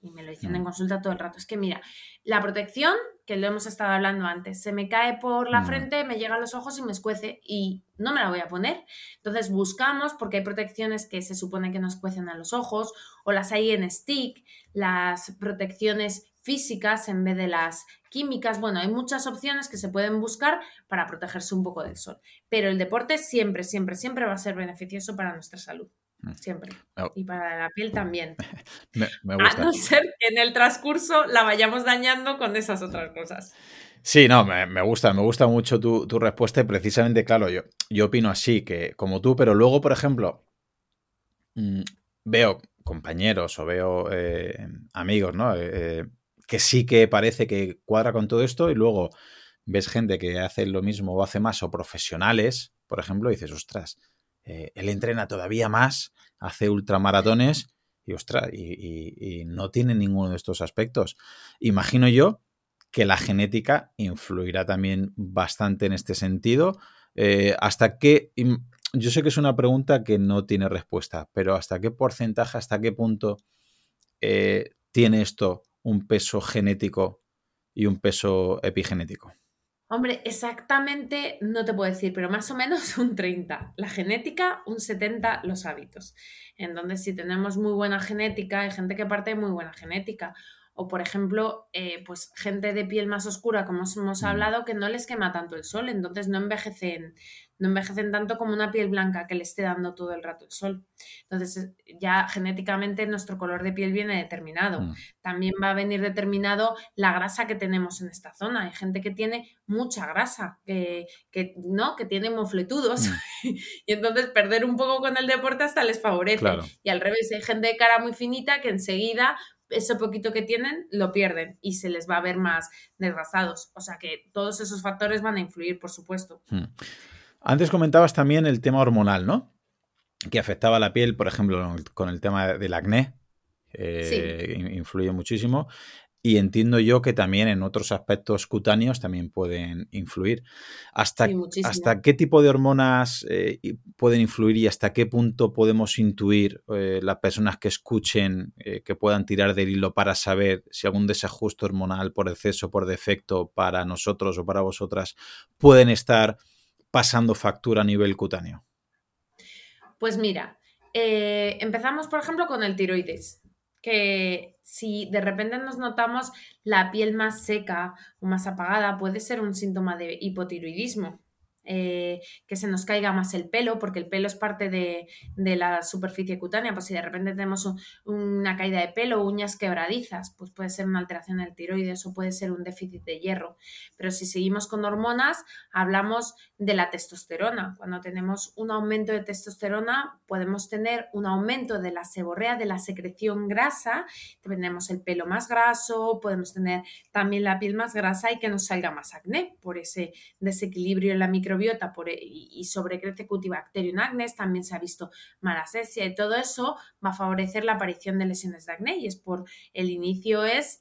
Y me lo dicen en mm. consulta todo el rato. Es que mira, la protección, que lo hemos estado hablando antes, se me cae por la mm. frente, me llega a los ojos y me escuece y no me la voy a poner. Entonces buscamos, porque hay protecciones que se supone que nos cuecen a los ojos, o las hay en stick, las protecciones físicas en vez de las químicas. Bueno, hay muchas opciones que se pueden buscar para protegerse un poco del sol. Pero el deporte siempre, siempre, siempre va a ser beneficioso para nuestra salud. Mm. Siempre. Y para la piel también. <laughs> me, gusta. A no ser que en el transcurso la vayamos dañando con esas otras cosas. Sí, no, me, gusta, me gusta mucho tu, respuesta y precisamente, claro, yo, yo opino así, que como tú, pero luego, por ejemplo, mm, veo compañeros o veo eh, amigos, ¿no? Eh, eh, que sí que parece que cuadra con todo esto y luego ves gente que hace lo mismo o hace más o profesionales, por ejemplo, dices, ostras, eh, él entrena todavía más, hace ultramaratones y, ostras, y, no tiene ninguno de estos aspectos. Imagino yo que la genética influirá también bastante en este sentido. Eh, ¿Hasta qué? Yo sé que es una pregunta que no tiene respuesta, pero ¿hasta qué porcentaje, hasta qué punto eh, tiene esto un peso genético y un peso epigenético? Hombre, exactamente no te puedo decir, pero más o menos un 30. La genética, un 70 los hábitos. Entonces, si tenemos muy buena genética, hay gente que parte de muy buena genética. O, por ejemplo, eh, pues gente de piel más oscura, como hemos mm. hablado, que no les quema tanto el sol, entonces no envejecen, no envejecen tanto como una piel blanca que le esté dando todo el rato el sol. Entonces, ya genéticamente nuestro color de piel viene determinado. Mm. También va a venir determinado la grasa que tenemos en esta zona. Hay gente que tiene mucha grasa, que, ¿no? que tiene mofletudos. Mm. <laughs> y entonces perder un poco con el deporte hasta les favorece. Y al revés, hay gente de cara muy finita que enseguida ese poquito que tienen lo pierden y se les va a ver más desgastados. O sea que todos esos factores van a influir, por supuesto. Mm. Antes comentabas también el tema hormonal, ¿no? Que afectaba a la piel, por ejemplo, con el tema del acné. Eh, influye muchísimo. Y entiendo yo que también en otros aspectos cutáneos también pueden influir. ¿Hasta, ¿hasta qué tipo de hormonas eh, pueden influir y hasta qué punto podemos intuir eh, las personas que escuchen que puedan tirar del hilo para saber si algún desajuste hormonal por exceso, por defecto, para nosotros o para vosotras, pueden estar pasando factura a nivel cutáneo? Pues mira, eh, empezamos por ejemplo con el tiroides, que si de repente nos notamos la piel más seca o más apagada, puede ser un síntoma de hipotiroidismo. Eh, que se nos caiga más el pelo, porque el pelo es parte de, la superficie cutánea, pues si de repente tenemos una caída de pelo, uñas quebradizas, pues puede ser una alteración del tiroides o puede ser un déficit de hierro. Pero si seguimos con hormonas, hablamos de la testosterona. Cuando tenemos un aumento de testosterona, podemos tener un aumento de la seborrea, de la secreción grasa, tenemos el pelo más graso, podemos tener también la piel más grasa y que nos salga más acné por ese desequilibrio en la micro microbiota por, e, y sobrecrece Cutibacterium acnes, también se ha visto malacesia y todo eso va a favorecer la aparición de lesiones de acné y es por el inicio es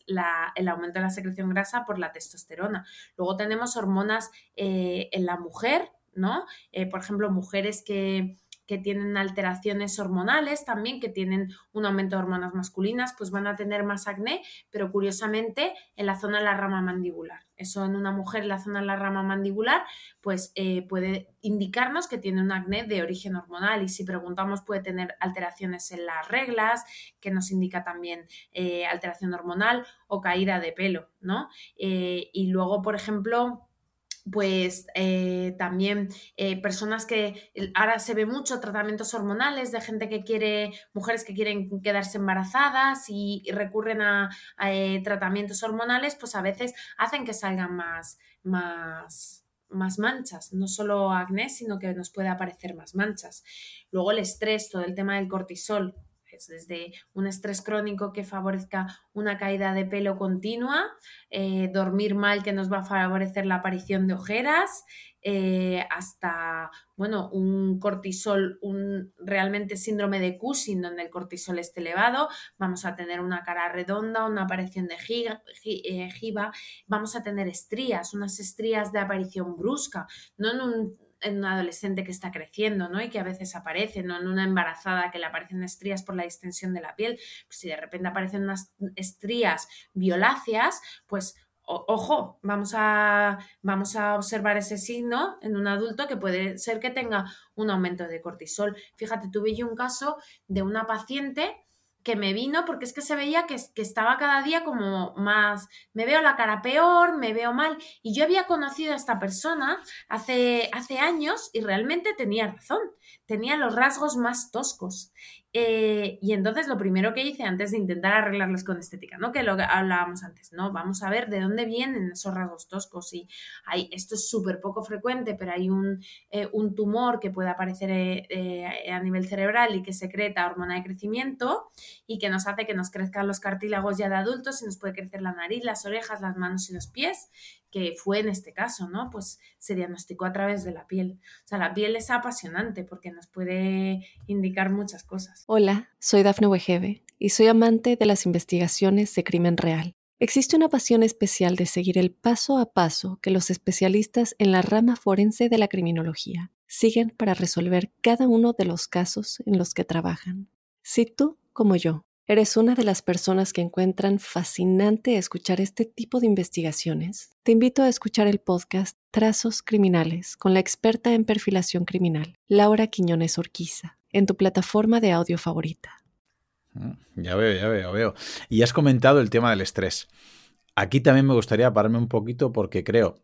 el aumento de la secreción grasa por la testosterona. Luego tenemos hormonas eh, en la mujer, ¿no? Eh, por ejemplo, mujeres que que tienen alteraciones hormonales también, que tienen un aumento de hormonas masculinas, pues van a tener más acné, pero curiosamente en la zona de la rama mandibular. Eso en una mujer en la zona de la rama mandibular, pues eh, puede indicarnos que tiene un acné de origen hormonal y si preguntamos puede tener alteraciones en las reglas, que nos indica también eh, alteración hormonal o caída de pelo, ¿no? Eh, y luego, por ejemplo, pues eh, también eh, personas que ahora se ve mucho tratamientos hormonales de gente que quiere, mujeres que quieren quedarse embarazadas y, recurren a, eh, tratamientos hormonales, pues a veces hacen que salgan más, más, más manchas, no solo acné, sino que nos puede aparecer más manchas. Luego el estrés, todo el tema del cortisol, es desde un estrés crónico que favorezca una caída de pelo continua, eh, dormir mal que nos va a favorecer la aparición de ojeras, eh, hasta bueno, un cortisol, un realmente síndrome de Cushing, donde el cortisol esté elevado, vamos a tener una cara redonda, una aparición de eh, giba, vamos a tener estrías, unas estrías de aparición brusca, no en un en un adolescente que está creciendo, ¿no? Y que a veces aparece, ¿no? En una embarazada que le aparecen estrías por la distensión de la piel. Pues si de repente aparecen unas estrías violáceas, pues ojo, vamos a, vamos a observar ese signo en un adulto que puede ser que tenga un aumento de cortisol. Fíjate, tuve yo un caso de una paciente que me vino porque es que se veía que, que, estaba cada día como más, me veo la cara peor, me veo mal. Y yo había conocido a esta persona hace, hace años y realmente tenía razón, tenía los rasgos más toscos. Eh, y entonces lo primero que hice antes de intentar arreglarles con estética, ¿no? Que lo hablábamos antes, ¿no? Vamos a ver de dónde vienen esos rasgos toscos. Y hay, esto es súper poco frecuente, pero hay un, eh, un, tumor que puede aparecer eh, a nivel cerebral y que secreta hormona de crecimiento y que nos hace que nos crezcan los cartílagos ya de adultos y nos puede crecer la nariz, las orejas, las manos y los pies que fue en este caso, ¿no? Pues se diagnosticó a través de la piel. O sea, la piel es apasionante porque nos puede indicar muchas cosas. Hola, soy Dafne Wegebe y soy amante de las investigaciones de crimen real. Existe una pasión especial de seguir el paso a paso que los especialistas en la rama forense de la criminología siguen para resolver cada uno de los casos en los que trabajan. Si tú, como yo, ¿Eres una de las personas que encuentran fascinante escuchar este tipo de investigaciones? Te invito a escuchar el podcast Trazos Criminales con la experta en perfilación criminal, Laura Quiñones Orquiza, en tu plataforma de audio favorita. Mm, ya veo, ya veo, veo. Y has comentado el tema del estrés. Aquí también me gustaría pararme un poquito porque creo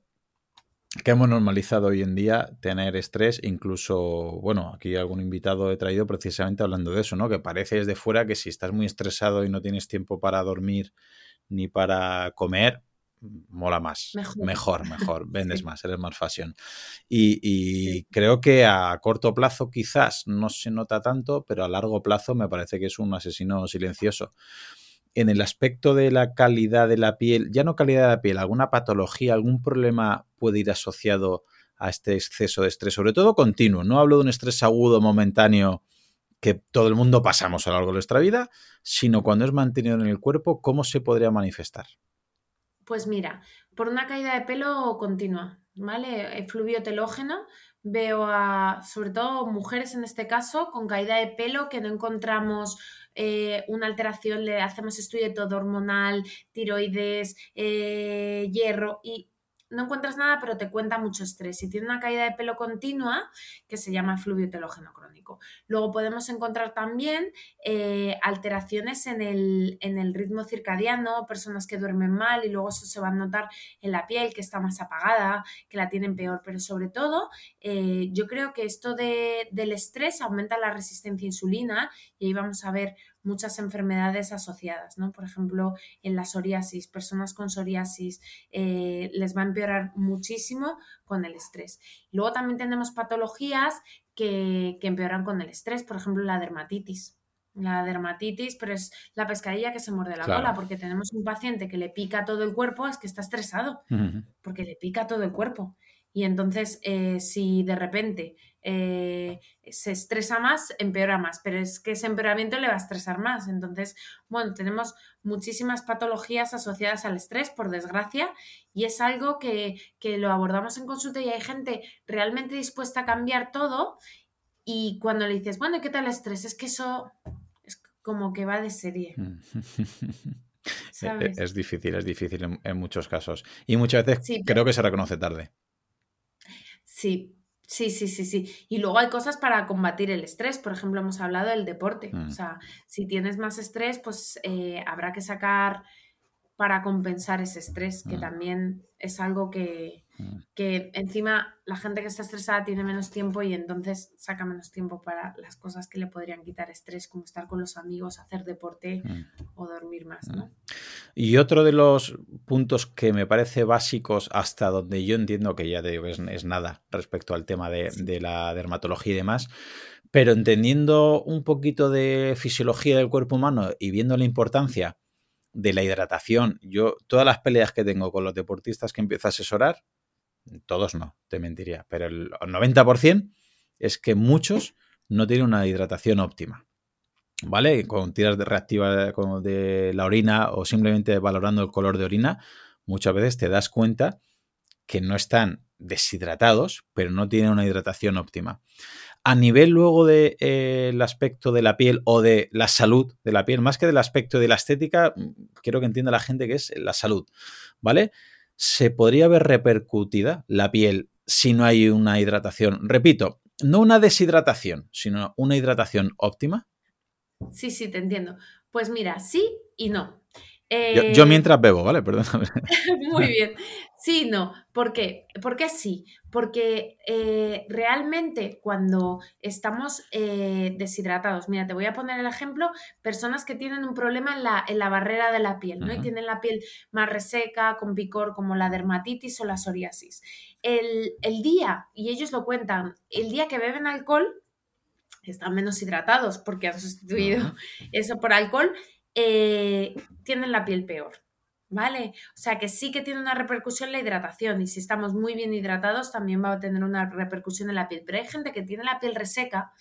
que hemos normalizado hoy en día tener estrés, incluso, bueno, aquí algún invitado he traído precisamente hablando de eso, ¿no? Que parece desde fuera que si estás muy estresado y no tienes tiempo para dormir ni para comer, mola más. Mejor, mejor, <laughs> vendes más, eres más fashion. Y, creo que a corto plazo quizás no se nota tanto, pero a largo plazo me parece que es un asesino silencioso en el aspecto de la calidad de la piel, ya no calidad de la piel, alguna patología, algún problema puede ir asociado a este exceso de estrés, sobre todo continuo. No hablo de un estrés agudo, momentáneo, que todo el mundo pasamos a lo largo de nuestra vida, sino cuando es mantenido en el cuerpo, ¿cómo se podría manifestar? Pues mira, por una caída de pelo continua, ¿vale? El fluvio telógeno, veo a, sobre todo mujeres en este caso, con caída de pelo que no encontramos eh, una alteración, le hacemos estudio de todo hormonal, tiroides, eh, hierro y no encuentras nada, pero te cuenta mucho estrés. Y tiene una caída de pelo continua que se llama fluvio telógeno crónico. Luego podemos encontrar también eh, alteraciones en el, en el, ritmo circadiano, personas que duermen mal y luego eso se va a notar en la piel, que está más apagada, que la tienen peor. Pero sobre todo, yo creo que esto de, del estrés aumenta la resistencia a insulina y ahí vamos a ver muchas enfermedades asociadas, ¿no? Por ejemplo, en la psoriasis, personas con psoriasis eh, les va a empeorar muchísimo con el estrés. Luego también tenemos patologías que, empeoran con el estrés, por ejemplo, la dermatitis. La dermatitis, pero es la pescadilla que se muerde la cola, porque tenemos un paciente que le pica todo el cuerpo, es que está estresado, porque le pica todo el cuerpo. Y entonces, eh, si de repente eh, se estresa más, empeora más, pero es que ese empeoramiento le va a estresar más. Entonces, bueno, tenemos muchísimas patologías asociadas al estrés, por desgracia, y es algo que, lo abordamos en consulta y hay gente realmente dispuesta a cambiar todo. Y cuando le dices, bueno, ¿qué tal el estrés? Es que eso es como que va de serie. <laughs> E, e, es difícil, es difícil en, muchos casos. Y muchas veces creo que se reconoce tarde. Sí, sí, sí, sí, sí. Y luego hay cosas para combatir el estrés. Por ejemplo, hemos hablado del deporte. O mm. sea, si tienes más estrés, pues eh, habrá que sacar para compensar ese estrés, que mm. también es algo que. Que encima la gente que está estresada tiene menos tiempo y entonces saca menos tiempo para las cosas que le podrían quitar estrés, como estar con los amigos, hacer deporte o dormir más, ¿no? Y otro de los puntos que me parece básicos hasta donde yo entiendo que ya te digo es, es nada respecto al tema de, de la dermatología y demás, pero entendiendo un poquito de fisiología del cuerpo humano y viendo la importancia de la hidratación, yo todas las peleas que tengo con los deportistas que empiezo a asesorar, todos no, te mentiría, pero el 90% es que muchos no tienen una hidratación óptima. ¿Vale? Con tiras de reactiva de la orina o simplemente valorando el color de orina, muchas veces te das cuenta que no están deshidratados, pero no tienen una hidratación óptima. A nivel luego del de, eh, aspecto de la piel o de la salud de la piel, más que del aspecto de la estética, mm, quiero que entienda la gente que es la salud, ¿vale? Se podría ver repercutida la piel si no hay una hidratación. Repito, no una deshidratación, sino una hidratación óptima. Sí, sí, te entiendo. Pues mira, sí y no yo, eh, mientras bebo, ¿vale? Perdóname. <laughs> <laughs> Muy bien. Sí, no. ¿Por qué? ¿Por qué sí? Porque eh, realmente cuando estamos eh, deshidratados, mira, te voy a poner el ejemplo, personas que tienen un problema en la, en la barrera de la piel, ¿no? Y tienen la piel más reseca, con picor, como la dermatitis o la psoriasis. El, el día, y ellos lo cuentan, el día que beben alcohol, están menos hidratados porque han sustituido <laughs> eso por alcohol eh, tienen la piel peor. ¿Vale? O sea que sí que tiene una repercusión la hidratación y si estamos muy bien hidratados también va a tener una repercusión en la piel. Pero hay gente que tiene la piel reseca,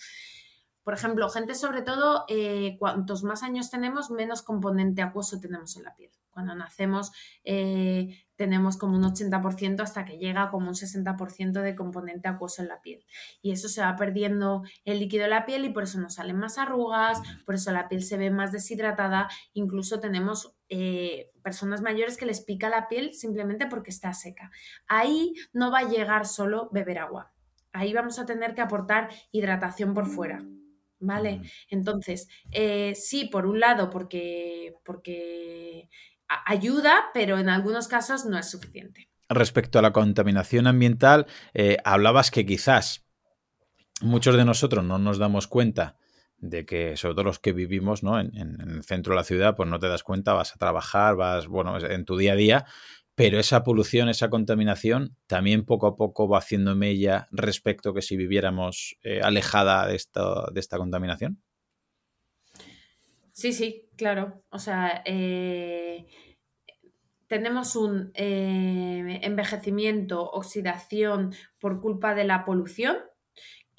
por ejemplo, gente sobre todo, eh, cuantos más años tenemos, menos componente acuoso tenemos en la piel. Cuando nacemos eh, tenemos como un 80% hasta que llega como un 60% de componente acuoso en la piel. Y eso se va perdiendo el líquido de la piel y por eso nos salen más arrugas, por eso la piel se ve más deshidratada. Incluso tenemos eh, personas mayores que les pica la piel simplemente porque está seca. Ahí no va a llegar solo beber agua. Ahí vamos a tener que aportar hidratación por fuera. ¿Vale? Entonces, eh, sí, por un lado, porque, porque ayuda, pero en algunos casos no es suficiente. Respecto a la contaminación ambiental, eh, hablabas que quizás muchos de nosotros no nos damos cuenta de que, sobre todo los que vivimos ¿no? en, el centro de la ciudad, pues no te das cuenta, vas a trabajar, vas, bueno, en tu día a día, pero esa polución, esa contaminación, también poco a poco va haciendo mella respecto que si viviéramos eh, alejada de esta, de esta contaminación. Sí, sí, claro. O sea, eh, tenemos un eh, envejecimiento, oxidación por culpa de la polución,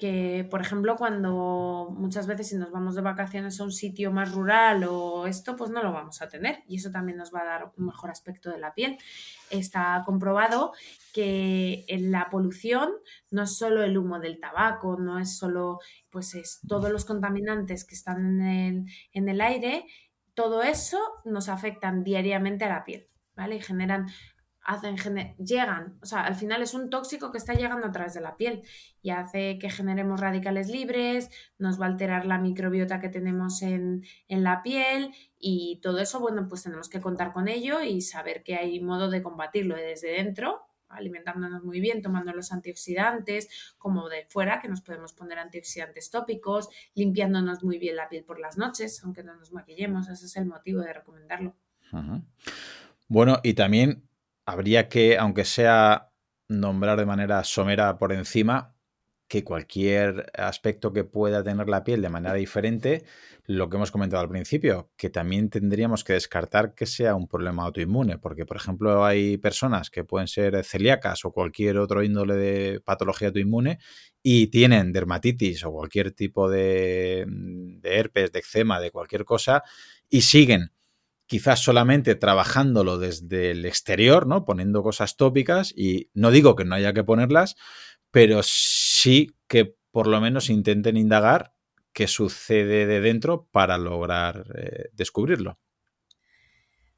que por ejemplo cuando muchas veces si nos vamos de vacaciones a un sitio más rural o esto, pues no lo vamos a tener y eso también nos va a dar un mejor aspecto de la piel. Está comprobado que en la polución no es solo el humo del tabaco, no es solo, pues es todos los contaminantes que están en el, en el aire, todo eso nos afectan diariamente a la piel, ¿vale? Y generan hacen, llegan, o sea, al final es un tóxico que está llegando a través de la piel y hace que generemos radicales libres, nos va a alterar la microbiota que tenemos en, en, la piel y todo eso, bueno, pues tenemos que contar con ello y saber que hay modo de combatirlo desde dentro, alimentándonos muy bien, tomando los antioxidantes, como de fuera, que nos podemos poner antioxidantes tópicos, limpiándonos muy bien la piel por las noches, aunque no nos maquillemos, ese es el motivo de recomendarlo. Bueno, y también habría que, aunque sea nombrar de manera somera por encima, que cualquier aspecto que pueda tener la piel de manera diferente, lo que hemos comentado al principio, que también tendríamos que descartar que sea un problema autoinmune, porque por ejemplo hay personas que pueden ser celíacas o cualquier otro índole de patología autoinmune y tienen dermatitis o cualquier tipo de, herpes, de eczema, de cualquier cosa, y siguen quizás solamente trabajándolo desde el exterior, ¿no? Poniendo cosas tópicas y no digo que no haya que ponerlas, pero sí que por lo menos intenten indagar qué sucede de dentro para lograr eh, descubrirlo.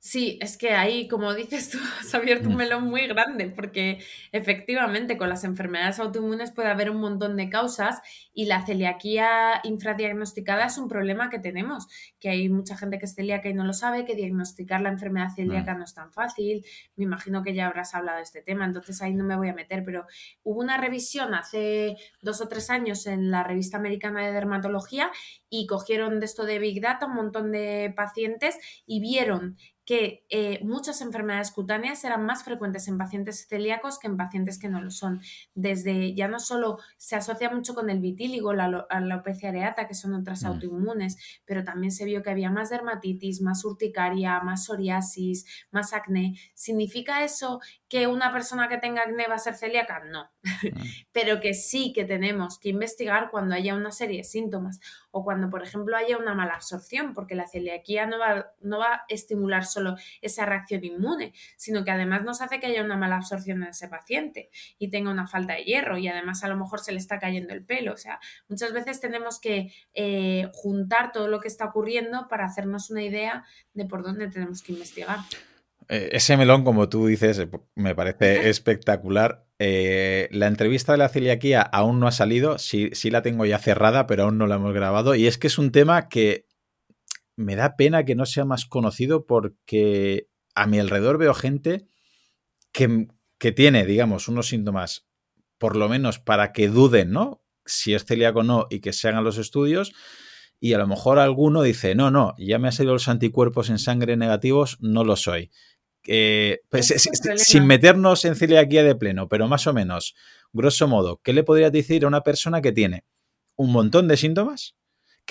Sí, es que ahí, como dices tú, <laughs> has abierto un mm. melón muy grande, porque efectivamente con las enfermedades autoinmunes puede haber un montón de causas y la celiaquía infradiagnosticada es un problema que tenemos, que hay mucha gente que es celíaca y no lo sabe, que diagnosticar la enfermedad celíaca no es tan fácil. Me imagino que ya habrás hablado de este tema, entonces ahí no me voy a meter, pero hubo una revisión hace dos o tres años en la revista americana de dermatología y cogieron de esto de Big Data un montón de pacientes y vieron que eh, muchas enfermedades cutáneas eran más frecuentes en pacientes celíacos que en pacientes que no lo son. Desde ya no solo se asocia mucho con el vitíligo, la alopecia areata, que son otras mm. autoinmunes, pero también se vio que había más dermatitis, más urticaria, más psoriasis, más acné. ¿Significa eso que una persona que tenga acné va a ser celíaca? No, mm. <laughs> pero que sí que tenemos que investigar cuando haya una serie de síntomas o cuando, por ejemplo, haya una mala absorción, porque la celiaquía no va, no va a estimular solo esa reacción inmune, sino que además nos hace que haya una mala absorción en ese paciente y tenga una falta de hierro y además a lo mejor se le está cayendo el pelo. O sea, muchas veces tenemos que eh, juntar todo lo que está ocurriendo para hacernos una idea de por dónde tenemos que investigar. Eh, ese melón, como tú dices, eh, me parece <laughs> espectacular. la entrevista de la celiaquía aún no ha salido, sí, sí la tengo ya cerrada, pero aún no la hemos grabado. Y es que es un tema que me da pena que no sea más conocido porque a mi alrededor veo gente que, que tiene, digamos, unos síntomas, por lo menos para que duden, ¿no? Si es celíaco o no y que se hagan los estudios. Y a lo mejor alguno dice, no, no, ya me han salido los anticuerpos en sangre negativos, no lo soy. Pues, sin meternos en celiaquía de pleno, pero más o menos, grosso modo, ¿qué le podrías decir a una persona que tiene un montón de síntomas,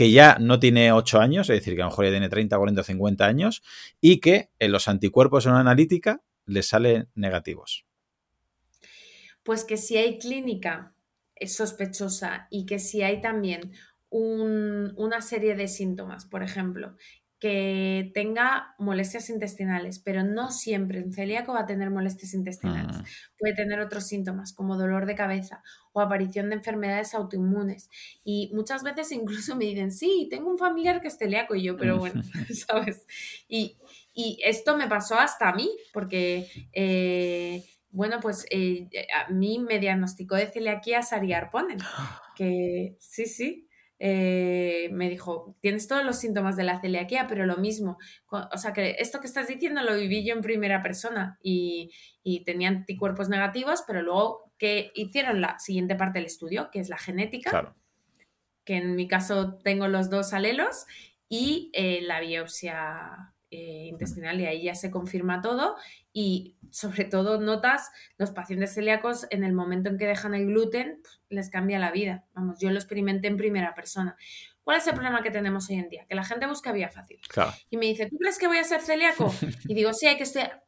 que ya no tiene 8 años, es decir, que a lo mejor ya tiene 30, 40, 50 años, y que en los anticuerpos en una analítica le salen negativos. Pues que si hay clínica sospechosa y que si hay también una serie de síntomas, por ejemplo, que tenga molestias intestinales, pero no siempre en celíaco va a tener molestias intestinales. Mm. Puede tener otros síntomas como dolor de cabeza o aparición de enfermedades autoinmunes. Y muchas veces incluso <laughs> me dicen, sí, tengo un familiar que es celíaco y yo, pero bueno, <laughs> <laughs> ¿sabes? Y, esto me pasó hasta a mí, porque, eh, bueno, pues eh, a mí me diagnosticó de celiaquía Sari Arponen, <gasps> que sí, sí. Eh, me dijo, tienes todos los síntomas de la celiaquía, pero lo mismo. O sea, que esto que estás diciendo lo viví yo en primera persona y, tenía anticuerpos negativos, pero luego que hicieron la siguiente parte del estudio, que es la genética, que en mi caso tengo los dos alelos, y eh, la biopsia eh, intestinal y ahí ya se confirma todo y sobre todo notas los pacientes celíacos en el momento en que dejan el gluten les cambia la vida. Vamos, yo lo experimenté en primera persona. ¿Cuál es el problema que tenemos hoy en día? Que la gente busca vía fácil. Y me dice, ¿tú crees que voy a ser celíaco? <laughs> Y digo, sí, hay que estar...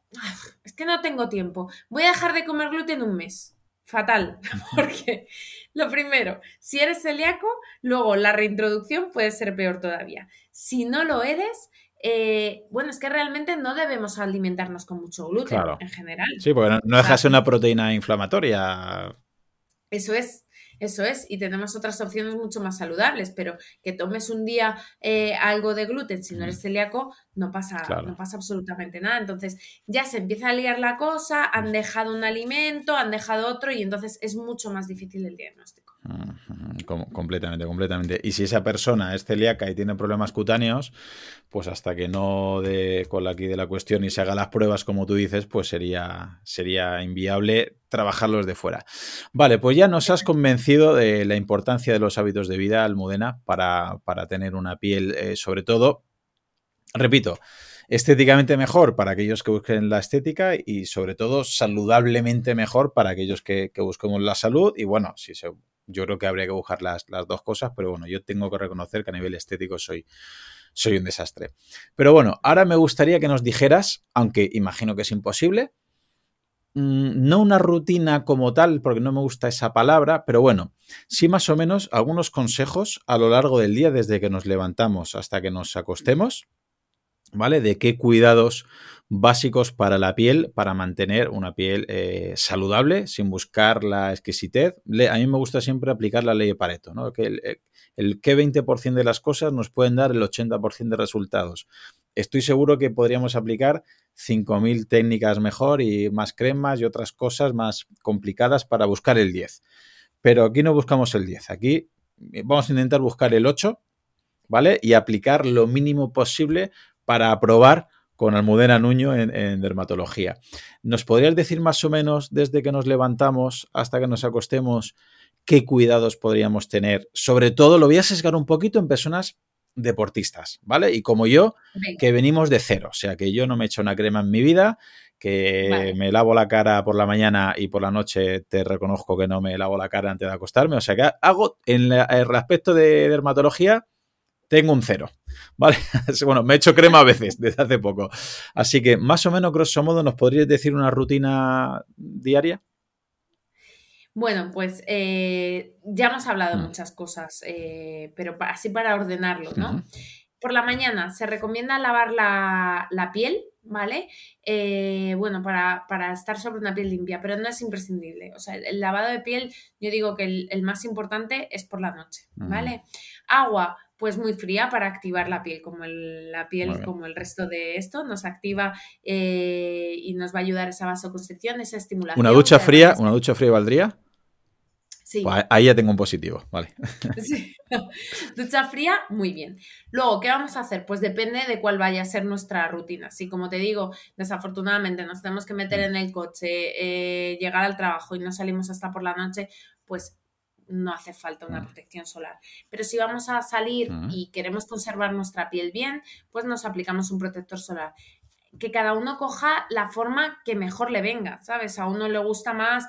Es que no tengo tiempo. Voy a dejar de comer gluten un mes. Fatal. <laughs> Porque lo primero, si eres celíaco, luego la reintroducción puede ser peor todavía. Si no lo eres, eh, bueno, es que realmente no debemos alimentarnos con mucho gluten en general. Sí, porque no, deja de ser una proteína inflamatoria. Eso es. Eso es, y tenemos otras opciones mucho más saludables, pero que tomes un día eh, algo de gluten si no eres celíaco, no pasa, no pasa absolutamente nada. Entonces ya se empieza a liar la cosa, han dejado un alimento, han dejado otro, y entonces es mucho más difícil el diagnóstico. Completamente, completamente. Y si esa persona es celíaca y tiene problemas cutáneos, pues hasta que no dé con la aquí de la cuestión y se haga las pruebas como tú dices, pues sería, sería inviable trabajarlos de fuera. Vale, pues ya nos has convencido de la importancia de los hábitos de vida, Almudena, para, para tener una piel, eh, sobre todo, repito, estéticamente mejor para aquellos que busquen la estética y sobre todo saludablemente mejor para aquellos que, busquemos la salud. Y bueno, si se, yo creo que habría que buscar las, las, dos cosas, pero bueno, yo tengo que reconocer que a nivel estético soy, soy un desastre. Pero bueno, ahora me gustaría que nos dijeras, aunque imagino que es imposible, Mm, no una rutina como tal, porque no me gusta esa palabra, pero bueno, sí más o menos algunos consejos a lo largo del día, desde que nos levantamos hasta que nos acostemos, ¿vale? De qué cuidados básicos para la piel, para mantener una piel eh, saludable, sin buscar la exquisitez. a mí me gusta siempre aplicar la ley de Pareto, ¿no? Que el, el que 20% de las cosas nos pueden dar el 80% de resultados. Estoy seguro que podríamos aplicar 5.000 técnicas mejor y más cremas y otras cosas más complicadas para buscar el 10. Pero aquí no buscamos el 10, aquí vamos a intentar buscar el 8, ¿vale? Y aplicar lo mínimo posible para aprobar con Almudena Nuño en, en, dermatología. ¿Nos podrías decir más o menos desde que nos levantamos hasta que nos acostemos qué cuidados podríamos tener? Sobre todo, lo voy a sesgar un poquito en personas deportistas, ¿vale? Y como yo, que venimos de cero, o sea, que yo no me he hecho una crema en mi vida, que me lavo la cara por la mañana y por la noche te reconozco que no me lavo la cara antes de acostarme, o sea, que hago en el aspecto de dermatología tengo un cero, <laughs> ¿vale? <laughs> bueno, me he hecho crema a veces desde hace poco. Así que más o menos, grosso modo, ¿nos podrías decir una rutina diaria? Bueno, pues eh, ya hemos hablado de mm. muchas cosas, eh, pero así para ordenarlo, ¿no? Por la mañana se recomienda lavar la, piel, ¿vale? Eh, bueno, para, estar sobre una piel limpia, pero no es imprescindible. O sea, el, lavado de piel, yo digo que el, más importante es por la noche, ¿vale? Agua, pues muy fría para activar la piel, como la piel, como el resto de esto, nos activa y nos va a ayudar esa vasoconstricción, esa estimulación. ¿Una ducha fría, una ducha fría valdría? Pues ahí ya tengo un positivo, vale. <laughs> <laughs> Sí. <laughs> Ducha fría, muy bien. Luego, ¿qué vamos a hacer? Pues depende de cuál vaya a ser nuestra rutina. Si, como te digo, desafortunadamente nos tenemos que meter mm. en el coche, eh, llegar al trabajo y no salimos hasta por la noche, pues no hace falta una mm. protección solar. Pero si vamos a salir mm. y queremos conservar nuestra piel bien, pues nos aplicamos un protector solar que cada uno coja la forma que mejor le venga, ¿sabes? A uno le gusta más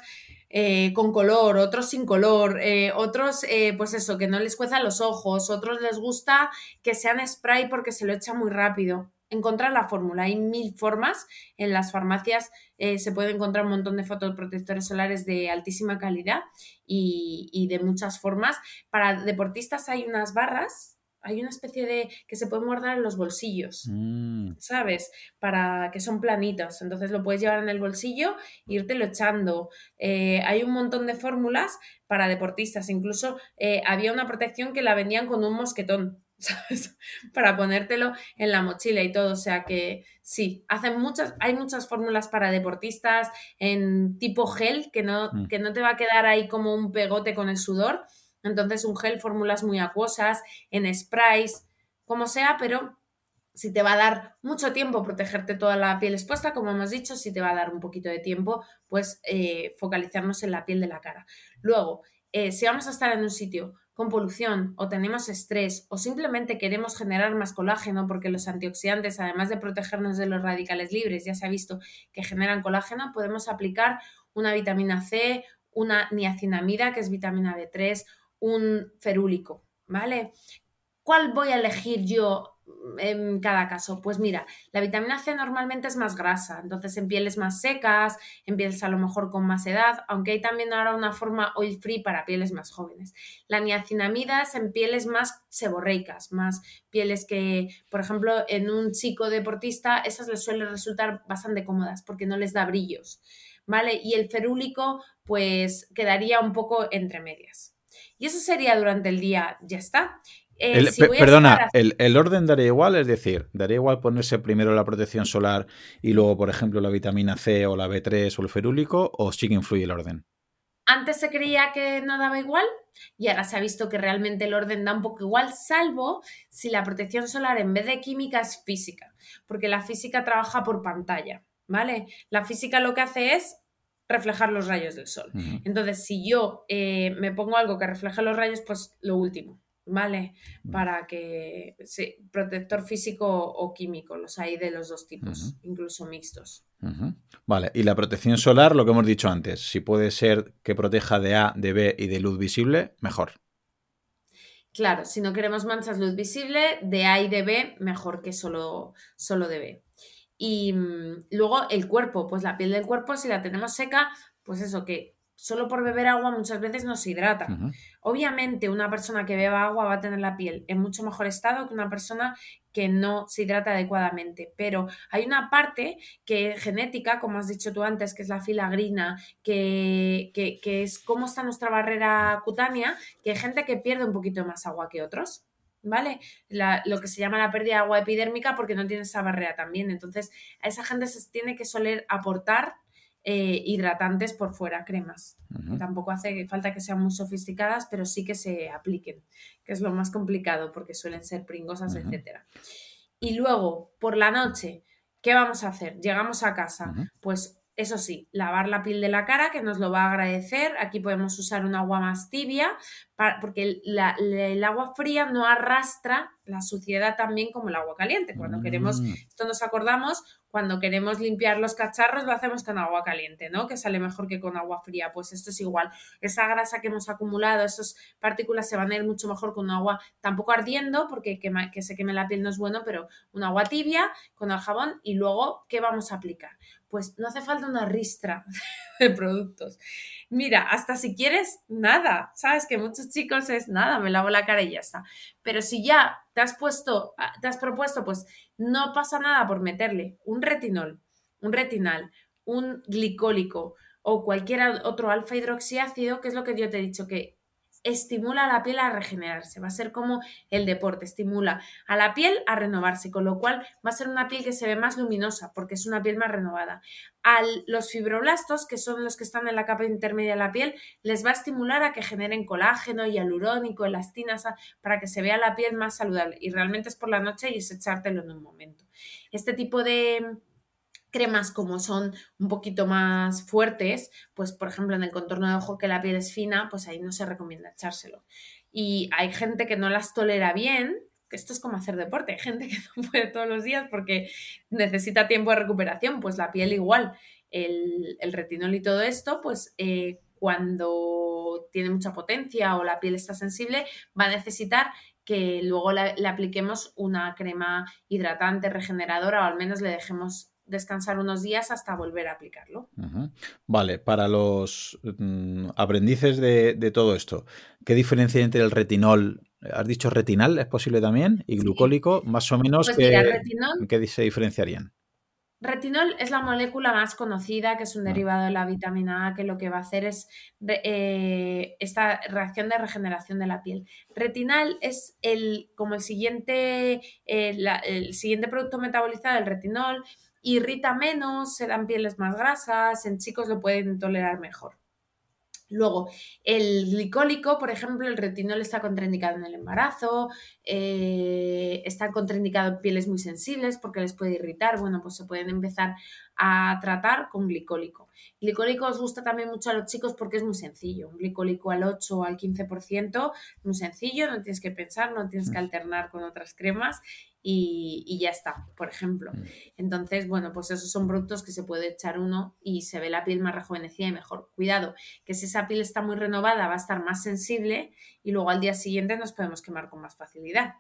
eh, con color, otros sin color, eh, otros, eh, pues eso, que no les cueza los ojos, otros les gusta que sean spray porque se lo echa muy rápido. Encontrar la fórmula, hay mil formas. En las farmacias se puede encontrar un montón de fotoprotectores solares de altísima calidad y de muchas formas. Para deportistas hay unas barras hay una especie de que se puede guardar en los bolsillos, mm. ¿sabes? Para que son planitos, entonces lo puedes llevar en el bolsillo e lo echando. Eh, hay un montón de fórmulas para deportistas, incluso eh, había una protección que la vendían con un mosquetón, <laughs> ¿sabes? Para ponértelo en la mochila y todo, o sea que sí, hacen muchas, hay muchas fórmulas para deportistas en tipo gel que no, mm. que no te va a quedar ahí como un pegote con el sudor entonces un gel, fórmulas muy acuosas, en sprays, como sea, pero si te va a dar mucho tiempo protegerte toda la piel expuesta, como hemos dicho, si te va a dar un poquito de tiempo, pues eh, focalizarnos en la piel de la cara. Luego, eh, si vamos a estar en un sitio con polución o tenemos estrés o simplemente queremos generar más colágeno porque los antioxidantes, además de protegernos de los radicales libres, ya se ha visto que generan colágeno, podemos aplicar una vitamina C, una niacinamida, que es vitamina B3, un ferúlico, ¿vale? ¿Cuál voy a elegir yo en cada caso? Pues mira, la vitamina C normalmente es más grasa, entonces en pieles más secas, en pieles a lo mejor con más edad, aunque hay también ahora una forma oil free para pieles más jóvenes. La niacinamida es en pieles más seborreicas, más pieles que, por ejemplo, en un chico deportista, esas les suelen resultar bastante cómodas porque no les da brillos, ¿vale? Y el ferúlico, pues quedaría un poco entre medias. Y eso sería durante el día, ya está. Eh, perdona, el, orden daría igual, es decir, daría igual ponerse primero la protección solar y luego, por ejemplo, la vitamina C o la B3 o el ferúlico, o sí que influye el orden. Antes se creía que no daba igual y ahora se ha visto que realmente el orden da un poco igual, salvo si la protección solar en vez de química es física, porque la física trabaja por pantalla, ¿vale? La física lo que hace es reflejar los rayos del sol. Entonces, si yo eh, me pongo algo que refleje los rayos, pues lo último, ¿vale? Para que, sí, protector físico o químico, los hay de los dos tipos, incluso mixtos. Vale, y la protección solar, lo que hemos dicho antes, si puede ser que proteja de A, de B y de luz visible, mejor. Claro, si no queremos manchas luz visible, de A y de B, mejor que solo, solo de B. Y mm, luego el cuerpo, pues la piel del cuerpo, si la tenemos seca, pues eso, que solo por beber agua muchas veces nos hidrata. Obviamente una persona que beba agua va a tener la piel en mucho mejor estado que una persona que no se hidrata adecuadamente. Pero hay una parte que genética, como has dicho tú antes, que es la filagrina, que, que, que es cómo está nuestra barrera cutánea, que hay gente que pierde un poquito más agua que otros. ¿Vale? lo que se llama la pérdida de agua epidérmica porque no tiene esa barrera también. Entonces, a esa gente se tiene que soler aportar eh, hidratantes por fuera, cremas. tampoco hace falta que sean muy sofisticadas, pero sí que se apliquen, que es lo más complicado porque suelen ser pringosas, etc. etcétera. Y luego, por la noche, ¿qué vamos a hacer? Llegamos a casa, pues eso sí, lavar la piel de la cara, que nos lo va a agradecer. Aquí podemos usar un agua más tibia, porque el, agua fría no arrastra la suciedad también como el agua caliente. Cuando queremos, Mm. esto nos acordamos, cuando queremos limpiar los cacharros lo hacemos con agua caliente, ¿no? Que sale mejor que con agua fría. Pues esto es igual. Esa grasa que hemos acumulado, esas partículas se van a ir mucho mejor con un agua tampoco ardiendo, porque quema- que se queme la piel no es bueno, pero un agua tibia con el jabón y luego, ¿qué vamos a aplicar? Pues no hace falta una ristra <laughs> de productos. Mira, hasta si quieres, nada. Sabes que muchos chicos es nada, me lavo la cara y ya está. Pero si ya te has puesto, ah, te has propuesto, pues no pasa nada por meterle un retinol, un retinal, un glicólico o cualquier otro alfa hidroxiácido, que es lo que yo te he dicho, que estimula a la piel a regenerarse. Va a ser como el deporte, estimula a la piel a renovarse, con lo cual va a ser una piel que se ve más luminosa porque es una piel más renovada. A los fibroblastos, que son los que están en la capa intermedia de la piel, les va a estimular a que generen colágeno, hialurónico, elastina, sa- para que se vea la piel más saludable. Y realmente es por la noche y es echártelo en un momento. Este tipo de cremas como son un poquito más fuertes, pues por ejemplo en el contorno de ojo que la piel es fina, pues ahí no se recomienda echárselo. Y hay gente que no las tolera bien, que esto es como hacer deporte, hay gente que <laughs> no puede todos los días porque necesita tiempo de recuperación, pues la piel igual, el, retinol y todo esto, pues eh, cuando tiene mucha potencia o la piel está sensible, va a necesitar que luego le apliquemos una crema hidratante, regeneradora o al menos le dejemos descansar unos días hasta volver a aplicarlo. Vale, para los mm, aprendices de, de todo esto, ¿qué diferencia hay entre el retinol? ¿Has dicho retinal? ¿Es posible también? ¿Y Sí. glucólico? Más o menos, Pues ¿qué, mira, retinol, en qué se diferenciarían? retinol es la molécula más conocida, que es un Ah. derivado de la vitamina A, que lo que va a hacer es eh, esta reacción de regeneración de la piel. Retinal es el, como el siguiente, eh, la- el siguiente producto metabolizado, el retinol, irrita menos, se dan pieles más grasas, en chicos lo pueden tolerar mejor. Luego, el glicólico, por ejemplo, el retinol está contraindicado en el embarazo, eh, está contraindicado en pieles muy sensibles porque les puede irritar. Bueno, pues se pueden empezar a tratar con glicólico. Glicólico os gusta también mucho a los chicos porque es muy sencillo. Un glicólico al 8 o al 15%, muy sencillo, no tienes que pensar, no tienes que alternar con otras cremas y, y ya está, por ejemplo. Mm. Entonces, bueno, pues esos son productos que se puede echar uno y se ve la piel más rejuvenecida y mejor. Cuidado, que si esa piel está muy renovada va a estar más sensible y luego al día siguiente nos podemos quemar con más facilidad.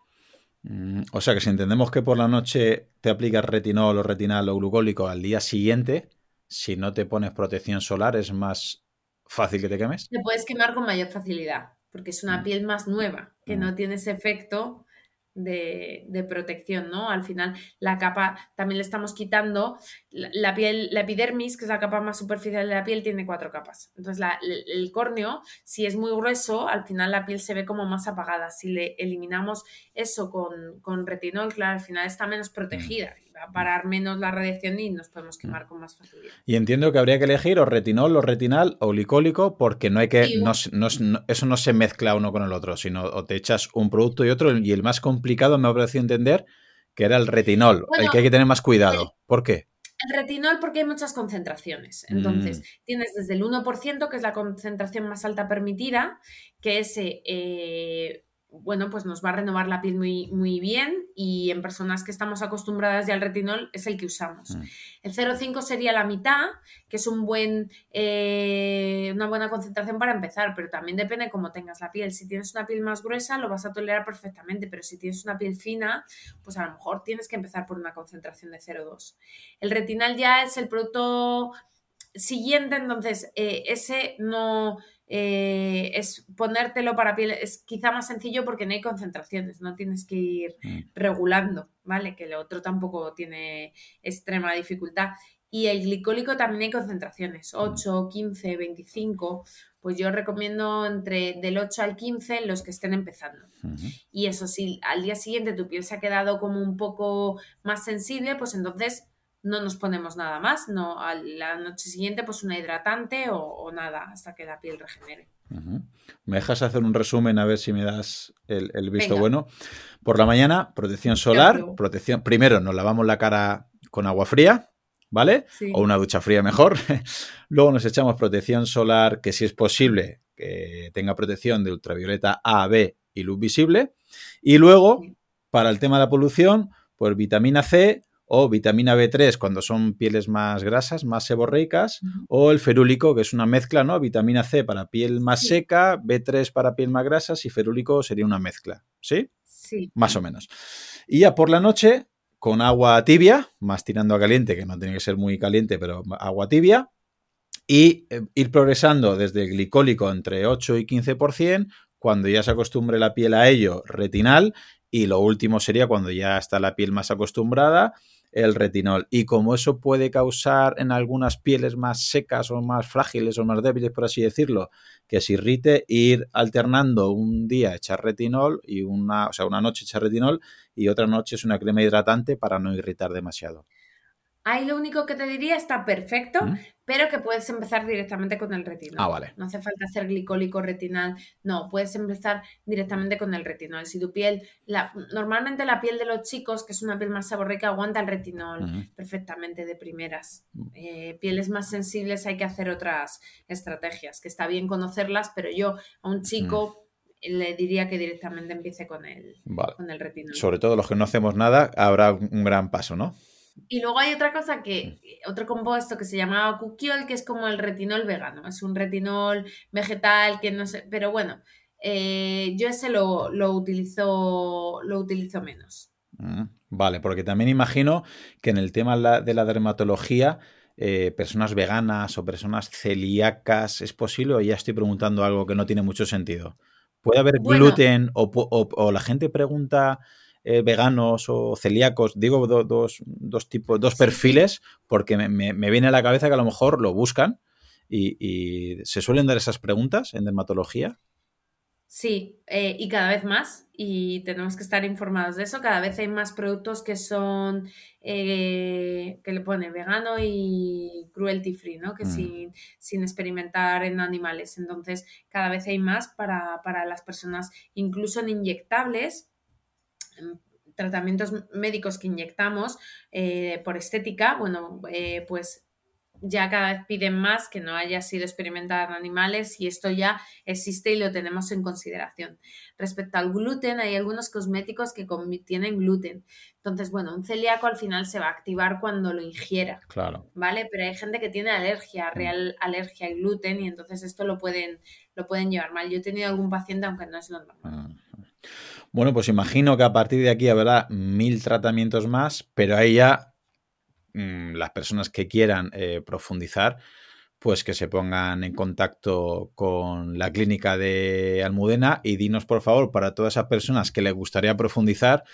Mm, O sea que si entendemos que por la noche te aplicas retinol o retinal o glucólico al día siguiente, si no te pones protección solar es más fácil que te quemes. Te puedes quemar con mayor facilidad porque es una Mm. piel más nueva que Mm. no tiene ese efecto de, de protección, ¿no? Al final la capa también le estamos quitando la, la piel, la epidermis, que es la capa más superficial de la piel, tiene cuatro capas. Entonces la- el, el córneo, si es muy grueso, al final la piel se ve como más apagada. Si le eliminamos eso con, con retinol, claro, al final está menos protegida. Va a parar menos la radiación y nos podemos quemar con más facilidad. Y entiendo que habría que elegir o retinol o retinal o glicólico porque no hay que, Sí, no, no es- no- eso no se mezcla uno con el otro, sino o te echas un producto y otro y el más complicado me ha parecido entender que era el retinol, el que hay que tener más cuidado. ¿Por qué? El retinol porque hay muchas concentraciones. Entonces, Mm. tienes desde el 1%, que es la concentración más alta permitida, que ese, eh, bueno, pues nos va a renovar la piel muy, muy bien y en personas que estamos acostumbradas ya al retinol es el que usamos. Mm. El 0,5 sería la mitad, que es un buen, eh, una buena concentración para empezar, pero también depende cómo tengas la piel. Si tienes una piel más gruesa, lo vas a tolerar perfectamente, pero si tienes una piel fina, pues a lo mejor tienes que empezar por una concentración de 0,2. El retinal ya es el producto siguiente, entonces eh, ese no eh, es ponértelo para piel, es quizá más sencillo porque no hay concentraciones, no tienes que ir Mm. regulando, ¿vale? Que el otro tampoco tiene extrema dificultad. Y el glicólico también hay concentraciones, 8, 15, 25. Pues yo recomiendo entre del 8 al 15 los que estén empezando. Y eso, si al día siguiente tu piel se ha quedado como un poco más sensible, pues entonces no nos ponemos nada más. No, a la noche siguiente, pues una hidratante o, o nada, hasta que la piel regenere. ¿Me dejas hacer un resumen a ver si me das el, el visto Venga. bueno? Por la mañana, protección solar, protección. Primero nos lavamos la cara con agua fría, ¿vale? Sí. O una ducha fría mejor. <laughs> Luego nos echamos protección solar, que si es posible, que tenga protección de ultravioleta A, B y luz visible. Y luego, para el tema de la polución, pues vitamina C o vitamina B3 cuando son pieles más grasas, más seborreicas, o el ferúlico, que es una mezcla, ¿no? Vitamina C para piel más seca, B3 para piel más grasas y ferúlico sería una mezcla, ¿sí? Sí. Más o menos. Y ya por la noche, con agua tibia, más tirando a caliente, que no tiene que ser muy caliente, pero agua tibia, y eh, ir progresando desde el glicólico entre 8 y 15%, cuando ya se acostumbre la piel a ello, retinal, y lo último sería cuando ya está la piel más acostumbrada, el retinol. Y como eso puede causar en algunas pieles más secas o más frágiles o más débiles, por así decirlo, que se irrite, ir alternando un día echar retinol y una, o sea, una noche echar retinol y otra noche es una crema hidratante para no irritar demasiado. Ahí lo único que te diría está perfecto, pero que puedes empezar directamente con el retinol. Ah, vale. No hace falta hacer glicólico retinal. No, puedes empezar directamente con el retinol. Si tu piel, la, normalmente la piel de los chicos, que es una piel más saborrica, aguanta el retinol perfectamente de primeras. Mm. Eh, pieles más sensibles hay que hacer otras estrategias, que está bien conocerlas, pero yo a un chico le diría que directamente empiece con el, con el retinol. Sobre todo los que no hacemos nada, habrá un gran paso, ¿no? Y luego hay otra cosa que, otro compuesto que se llama cuquiol, que es como el retinol vegano. Es un retinol vegetal que no sé, pero bueno, eh, yo ese lo, lo, utilizo, lo utilizo menos. Mm, vale, porque también imagino que en el tema de la dermatología, eh, personas veganas o personas celíacas, ¿es posible o ya estoy preguntando algo que no tiene mucho sentido? ¿Puede haber gluten o, o la gente pregunta eh, veganos o celíacos, digo dos, tipos, dos perfiles, porque me, viene a la cabeza que a lo mejor lo buscan y, se suelen dar esas preguntas en dermatología. Sí, eh, y cada vez más, y tenemos que estar informados de eso. Cada vez hay más productos que son, eh, que le pone vegano y cruelty free, ¿no? Que mm. sin, sin, experimentar en animales. Entonces, cada vez hay más para, para las personas, incluso en inyectables, tratamientos médicos que inyectamos eh, por estética, bueno, eh, pues ya cada vez piden más que no haya sido experimentada en animales y esto ya existe y lo tenemos en consideración. Respecto al gluten, hay algunos cosméticos que contienen gluten. Entonces, bueno, un celíaco al final se va a activar cuando lo ingiera. Claro. ¿Vale? Pero hay gente que tiene alergia, mm. real alergia al gluten y entonces esto lo pueden, lo pueden llevar mal. Yo he tenido algún paciente, aunque no es lo normal. Ah. Bueno, pues imagino que a partir de aquí habrá mil tratamientos más, pero ahí ya mm, las personas que quieran eh, profundizar, pues que se pongan en contacto con la clínica de Almudena y dinos, por favor, para todas esas personas que les gustaría profundizar,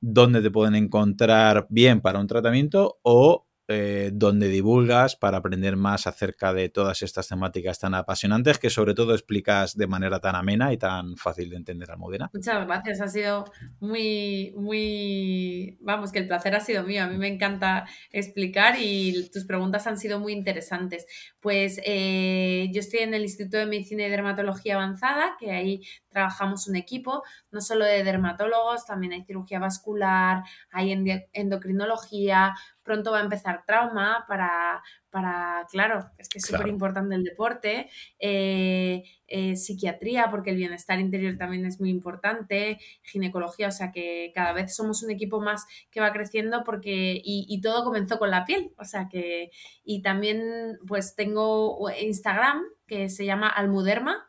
dónde te pueden encontrar bien para un tratamiento o eh, donde divulgas para aprender más acerca de todas estas temáticas tan apasionantes que sobre todo explicas de manera tan amena y tan fácil de entender, Almudena. Muchas gracias, ha sido muy, muy, vamos, que el placer ha sido mío, a mí me encanta explicar y tus preguntas han sido muy interesantes. Pues eh, yo estoy en el Instituto de Medicina y Dermatología Avanzada, que ahí trabajamos un equipo, no solo de dermatólogos, también hay cirugía vascular, hay endocrinología, pronto va a empezar trauma para, para claro, es que es súper importante el deporte, eh, eh, psiquiatría, porque el bienestar interior también es muy importante, ginecología, o sea que cada vez somos un equipo más que va creciendo porque, y, y todo comenzó con la piel, o sea que, y también pues tengo Instagram que se llama Almuderma,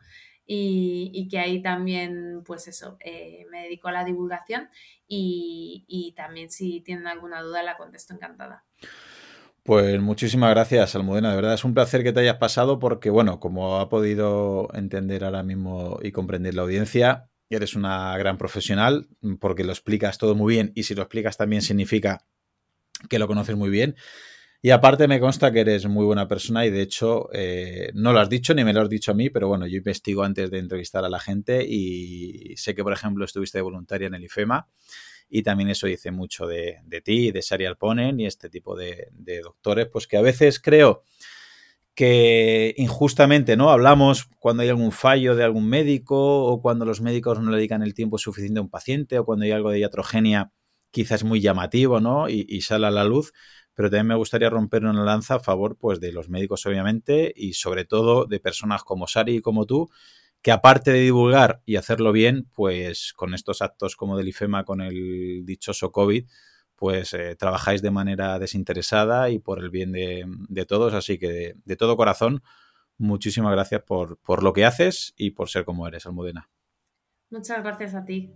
y, que ahí también, pues eso, eh, me dedico a la divulgación y, también si tienen alguna duda la contesto encantada. Pues muchísimas gracias, Almudena. De verdad es un placer que te hayas pasado porque, bueno, como ha podido entender ahora mismo y comprender la audiencia, eres una gran profesional porque lo explicas todo muy bien y si lo explicas también significa que lo conoces muy bien. Y aparte me consta que eres muy buena persona y de hecho eh, no lo has dicho ni me lo has dicho a mí, pero bueno, yo investigo antes de entrevistar a la gente y sé que, por ejemplo, estuviste de voluntaria en el IFEMA y también eso dice mucho de, de ti, de Sari Alponen y este tipo de, de, doctores, pues que a veces creo que injustamente no hablamos cuando hay algún fallo de algún médico o cuando los médicos no le dedican el tiempo suficiente a un paciente o cuando hay algo de iatrogenia quizás muy llamativo, ¿no? Y sale a la luz pero también me gustaría romper una lanza a favor pues, de los médicos, obviamente, y sobre todo de personas como Sari y como tú, que aparte de divulgar y hacerlo bien, pues con estos actos como del IFEMA con el dichoso COVID, pues eh, trabajáis de manera desinteresada y por el bien de, todos. Así que de, todo corazón, muchísimas gracias por, por, lo que haces y por ser como eres, Almudena. Muchas gracias a ti.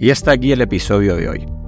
Y hasta aquí el episodio de hoy.